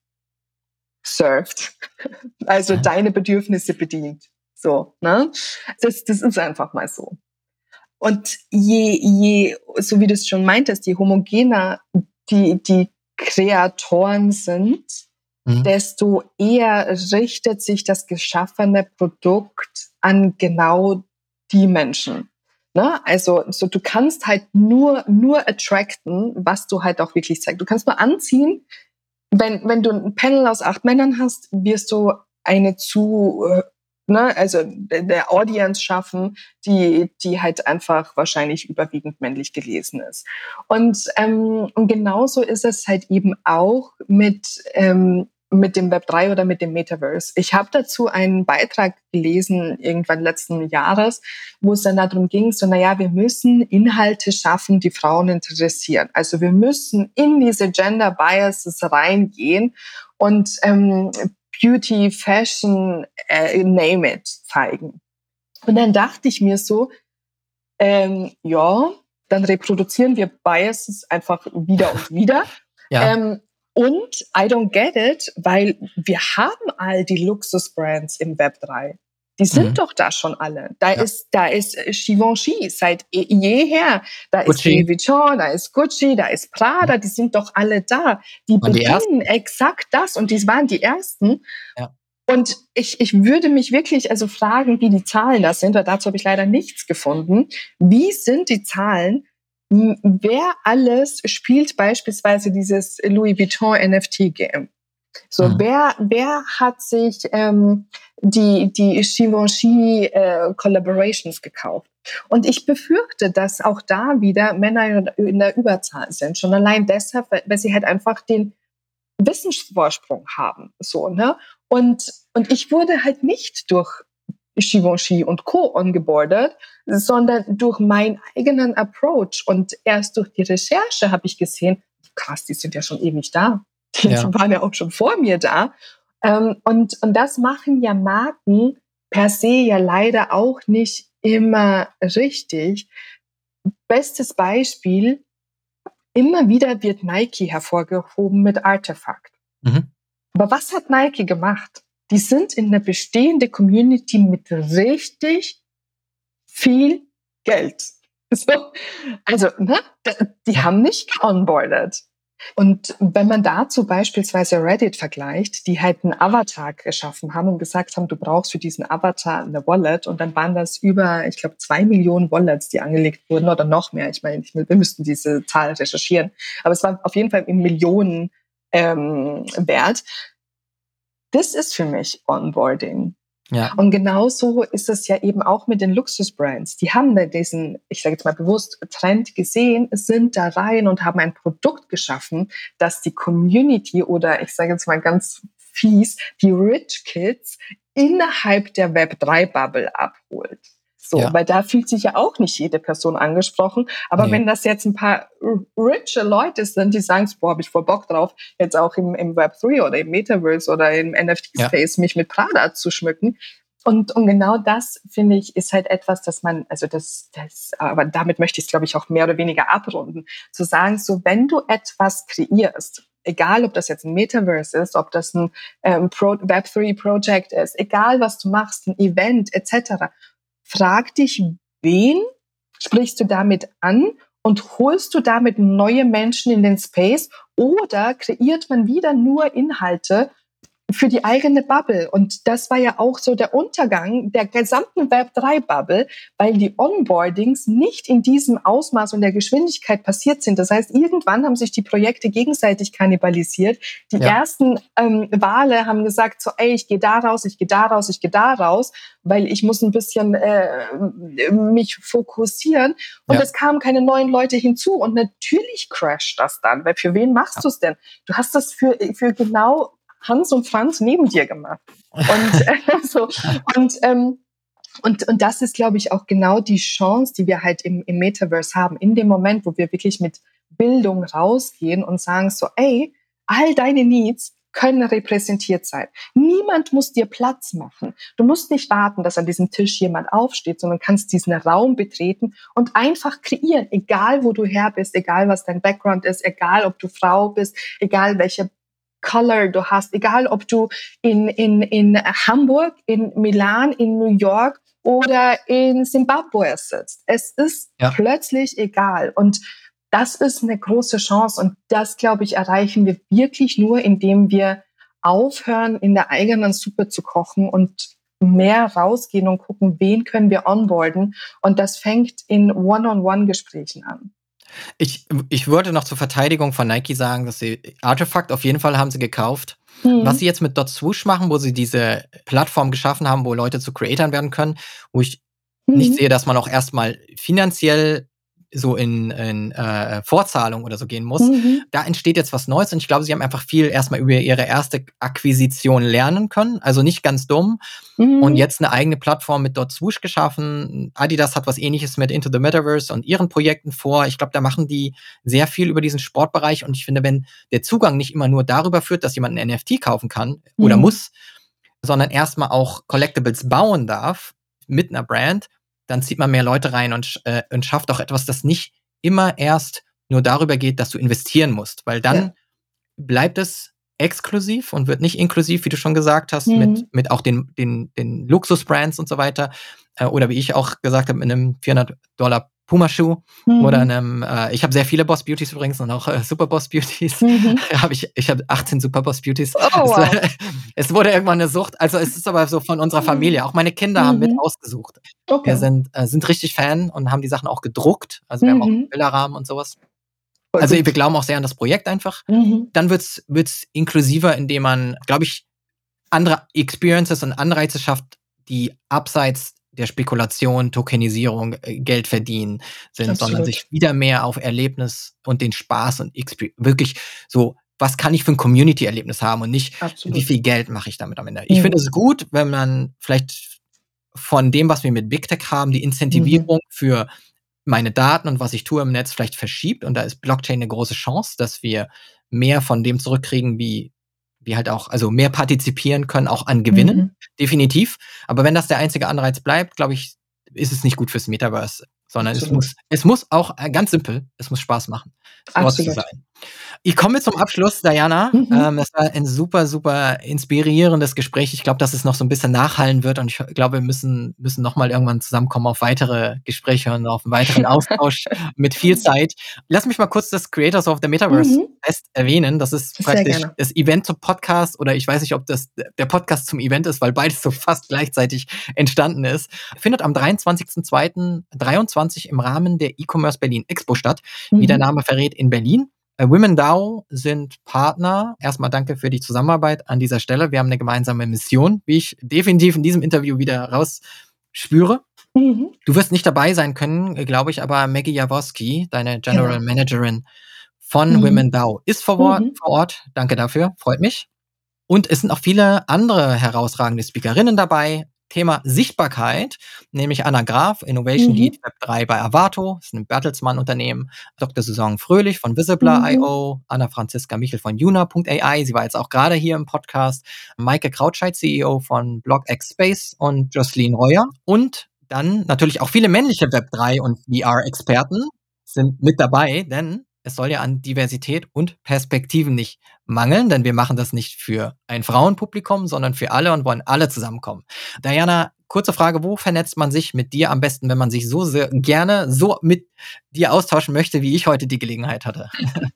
served, *laughs* also deine Bedürfnisse bedient. So, ne? Das, das ist einfach mal so. Und je, je, so wie du es schon meintest, je homogener die, die Kreatoren sind, mhm. desto eher richtet sich das geschaffene Produkt an genau die Menschen. Ne? Also so, du kannst halt nur, nur attracten, was du halt auch wirklich zeigst. Du kannst nur anziehen, wenn, wenn du ein Panel aus acht Männern hast, wirst du eine zu, äh, ne, also der Audience schaffen, die, die halt einfach wahrscheinlich überwiegend männlich gelesen ist. Und, ähm, und genauso ist es halt eben auch mit, ähm, mit dem Web 3 oder mit dem Metaverse. Ich habe dazu einen Beitrag gelesen, irgendwann letzten Jahres, wo es dann darum ging, so, naja, wir müssen Inhalte schaffen, die Frauen interessieren. Also wir müssen in diese Gender Biases reingehen und ähm, Beauty, Fashion, äh, name it, zeigen. Und dann dachte ich mir so, ähm, ja, dann reproduzieren wir Biases einfach wieder und wieder. Ja. Ähm, und I don't get it, weil wir haben all die Luxusbrands im Web 3. Die sind mhm. doch da schon alle. Da ja. ist, da ist Givenchy seit jeher. Da Gucci. ist Louis Vuitton, da ist Gucci, da ist Prada. Die sind doch alle da. Die bedienen die exakt das und die waren die ersten. Ja. Und ich, ich würde mich wirklich also fragen, wie die Zahlen da sind, weil dazu habe ich leider nichts gefunden. Wie sind die Zahlen wer alles spielt beispielsweise dieses Louis Vuitton NFT-Game? So, mhm. wer, wer hat sich ähm, die, die Givenchy äh, Collaborations gekauft? Und ich befürchte, dass auch da wieder Männer in der Überzahl sind. Schon allein deshalb, weil sie halt einfach den Wissensvorsprung haben. So, ne? Und, und ich wurde halt nicht durch Givenchy und Co. ongeboardet, sondern durch meinen eigenen Approach. Und erst durch die Recherche habe ich gesehen, krass, die sind ja schon ewig da. Die ja. waren ja auch schon vor mir da. Ähm, und, und das machen ja Marken per se ja leider auch nicht immer richtig. Bestes Beispiel, immer wieder wird Nike hervorgehoben mit Artefakt. Mhm. Aber was hat Nike gemacht? Die sind in eine bestehende Community mit richtig viel Geld. *laughs* So, also, ne, die haben nicht onboarded. Und wenn man dazu beispielsweise Reddit vergleicht, die halt einen Avatar geschaffen haben und gesagt haben, du brauchst für diesen Avatar eine Wallet und dann waren das über, ich glaube, zwei Millionen Wallets, die angelegt wurden oder noch mehr. Ich meine, wir müssten diese Zahl recherchieren, aber es war auf jeden Fall im Millionen ähm, wert. Das ist für mich Onboarding. Ja. Und genauso ist es ja eben auch mit den Luxusbrands. Die haben da diesen, ich sage jetzt mal bewusst, Trend gesehen, sind da rein und haben ein Produkt geschaffen, das die Community oder ich sage jetzt mal ganz fies, die Rich Kids innerhalb der Web3-Bubble abholt. So, ja. weil da fühlt sich ja auch nicht jede Person angesprochen. Aber nee. wenn das jetzt ein paar riche Leute sind, die sagen, boah, habe ich voll Bock drauf, jetzt auch im, im Web 3 oder im Metaverse oder im NFT-Space ja. mich mit Prada zu schmücken. Und, und genau das, finde ich, ist halt etwas, dass man, also das, das, aber damit möchte ich es, glaube ich, auch mehr oder weniger abrunden, zu sagen, so wenn du etwas kreierst, egal ob das jetzt ein Metaverse ist, ob das ein ähm, Pro, Web3-Project ist, egal was du machst, ein Event etc., frag dich, wen sprichst du damit an und holst du damit neue Menschen in den Space? Oder kreiert man wieder nur Inhalte, für die eigene Bubble. Und das war ja auch so der Untergang der gesamten Web3-Bubble, weil die Onboardings nicht in diesem Ausmaß und der Geschwindigkeit passiert sind. Das heißt, irgendwann haben sich die Projekte gegenseitig kannibalisiert. Die ja. ersten ähm, Wale haben gesagt, so, ey, ich gehe da raus, ich gehe da raus, ich gehe da raus, weil ich muss ein bisschen äh, mich fokussieren. Und ja. es kamen keine neuen Leute hinzu. Und natürlich crasht das dann, weil für wen machst ja. du es denn? Du hast das für, für genau Hans und Franz neben dir gemacht. Und, *laughs* äh, so, und, ähm, und, und das ist, glaube ich, auch genau die Chance, die wir halt im, im Metaverse haben. In dem Moment, wo wir wirklich mit Bildung rausgehen und sagen so, ey, all deine Needs können repräsentiert sein. Niemand muss dir Platz machen. Du musst nicht warten, dass an diesem Tisch jemand aufsteht, sondern kannst diesen Raum betreten und einfach kreieren, egal wo du her bist, egal was dein Background ist, egal ob du Frau bist, egal welche Color du hast, egal ob du in, in, in Hamburg, in Milan, in New York oder in Zimbabwe sitzt. Es ist ja. plötzlich egal. Und das ist eine große Chance. Und das, glaube ich, erreichen wir wirklich nur, indem wir aufhören, in der eigenen Suppe zu kochen und mehr rausgehen und gucken, wen können wir onboarden. Und das fängt in One-on-One-Gesprächen an. Ich, ich würde noch zur Verteidigung von Nike sagen, dass sie Artefakt auf jeden Fall haben sie gekauft. Mhm. Was sie jetzt mit Dot Swoosh machen, wo sie diese Plattform geschaffen haben, wo Leute zu Creatoren werden können, wo ich mhm. nicht sehe, dass man auch erstmal finanziell so in, in äh, Vorzahlung oder so gehen muss. Mhm. Da entsteht jetzt was Neues und ich glaube, sie haben einfach viel erstmal über ihre erste Akquisition lernen können, also nicht ganz dumm. Mhm. Und jetzt eine eigene Plattform mit Swoosh geschaffen. Adidas hat was ähnliches mit Into the Metaverse und ihren Projekten vor. Ich glaube, da machen die sehr viel über diesen Sportbereich und ich finde, wenn der Zugang nicht immer nur darüber führt, dass jemand ein NFT kaufen kann mhm. oder muss, sondern erstmal auch Collectibles bauen darf mit einer Brand, dann zieht man mehr Leute rein und, äh, und schafft auch etwas, das nicht immer erst nur darüber geht, dass du investieren musst, weil dann ja. bleibt es exklusiv und wird nicht inklusiv, wie du schon gesagt hast, mhm. mit, mit auch den, den, den Luxusbrands und so weiter. Äh, oder wie ich auch gesagt habe, mit einem 400 Dollar Puma-Schuh mhm. oder einem, äh, ich habe sehr viele Boss Beauties übrigens und auch äh, Super Boss Beauties. Mhm. *laughs* hab ich ich habe 18 Super Boss Beauties. Oh, wow. es, *laughs* es, wurde irgendwann eine Sucht. Also es ist aber so von unserer Familie. Auch meine Kinder mhm. haben mit mhm. ausgesucht. Okay. Wir sind, äh, sind richtig Fan und haben die Sachen auch gedruckt. Also wir haben auch mhm. Bilderrahmen und sowas. Also wir glauben auch sehr an das Projekt einfach. Mhm. Dann wird's wird's inklusiver, indem man, glaube ich, andere Experiences und Anreize schafft, die abseits der Spekulation, Tokenisierung, äh, Geld verdienen sind, Absolut. sondern sich wieder mehr auf Erlebnis und den Spaß und wirklich so, was kann ich für ein Community-Erlebnis haben und nicht, Absolut. wie viel Geld mache ich damit am Ende. Ich mhm. finde es gut, wenn man vielleicht von dem, was wir mit Big Tech haben, die Incentivierung mhm. für meine Daten und was ich tue im Netz vielleicht verschiebt. Und da ist Blockchain eine große Chance, dass wir mehr von dem zurückkriegen, wie wir halt auch, also mehr partizipieren können, auch an Gewinnen, mhm. definitiv. Aber wenn das der einzige Anreiz bleibt, glaube ich, ist es nicht gut fürs Metaverse, sondern es muss, es muss auch äh, ganz simpel, es muss Spaß machen. Sein. Ich komme zum Abschluss, Diana. Mhm. Ähm, das war ein super, super inspirierendes Gespräch. Ich glaube, dass es noch so ein bisschen nachhallen wird und ich glaube, wir müssen, müssen noch mal irgendwann zusammenkommen auf weitere Gespräche und auf einen weiteren *laughs* Austausch mit viel Zeit. Lass mich mal kurz das Creators of the Metaverse mhm. Fest erwähnen. Das ist Sehr praktisch gerne. das Event zum Podcast oder ich weiß nicht, ob das der Podcast zum Event ist, weil beides so fast gleichzeitig entstanden ist. Findet am 23.02.23 im Rahmen der E-Commerce Berlin Expo statt, mhm. wie der mhm. Name verrät, in Berlin. Äh, Women DAO sind Partner. Erstmal danke für die Zusammenarbeit an dieser Stelle. Wir haben eine gemeinsame Mission, wie ich definitiv in diesem Interview wieder rausspüre. Mhm. Du wirst nicht dabei sein können, glaube ich, aber Maggie Jaworski, deine General genau. Managerin von mhm. Women DAO, ist vor Ort, mhm. vor Ort. Danke dafür, freut mich. Und es sind auch viele andere herausragende Speakerinnen dabei. Thema Sichtbarkeit, nämlich Anna Graf, Innovation mhm. Lead Web 3 bei Avato, das ist ein Bertelsmann-Unternehmen, Dr. Susan Fröhlich von Visibler.io, mhm. Anna Franziska Michel von Juna.ai, sie war jetzt auch gerade hier im Podcast, Maike Krautscheid, CEO von BlockX Space und Jocelyn Reuer und dann natürlich auch viele männliche Web 3 und VR-Experten sind mit dabei, denn es soll ja an Diversität und Perspektiven nicht mangeln, denn wir machen das nicht für ein Frauenpublikum, sondern für alle und wollen alle zusammenkommen. Diana, kurze Frage, wo vernetzt man sich mit dir am besten, wenn man sich so sehr gerne so mit dir austauschen möchte, wie ich heute die Gelegenheit hatte? *laughs*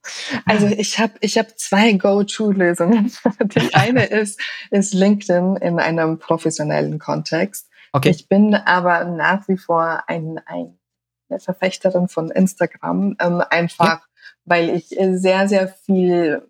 Also ich habe ich hab zwei Go-To-Lösungen. *laughs* Die eine *laughs* ist, ist LinkedIn in einem professionellen Kontext. Okay. Ich bin aber nach wie vor ein, ein eine Verfechterin von Instagram, ähm, einfach weil ich äh, sehr, sehr viel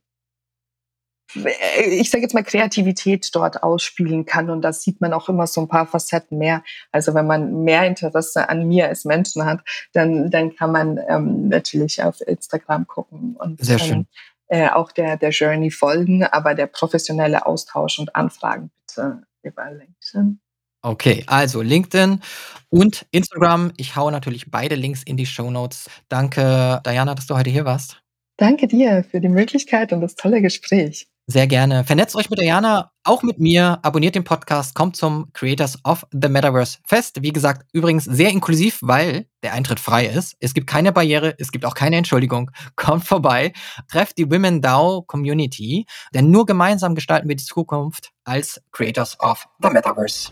äh, ich sage jetzt mal Kreativität dort ausspielen kann und das sieht man auch immer so ein paar Facetten mehr. Also wenn man mehr Interesse an mir als Menschen hat, dann dann kann man ähm, natürlich auf Instagram gucken und sehr schön. Äh, auch der der Journey folgen, aber der professionelle Austausch und Anfragen bitte über LinkedIn. Okay, also LinkedIn und Instagram. Ich haue natürlich beide Links in die Show Notes. Danke, Diana, dass du heute hier warst. Danke dir für die Möglichkeit und das tolle Gespräch. Sehr gerne. Vernetzt euch mit Diana, auch mit mir. Abonniert den Podcast, kommt zum Creators of the Metaverse Fest. Wie gesagt, übrigens sehr inklusiv, weil der Eintritt frei ist. Es gibt keine Barriere, es gibt auch keine Entschuldigung. *laughs* Kommt vorbei, trefft die Women DAO Community, denn nur gemeinsam gestalten wir die Zukunft als Creators of the Metaverse.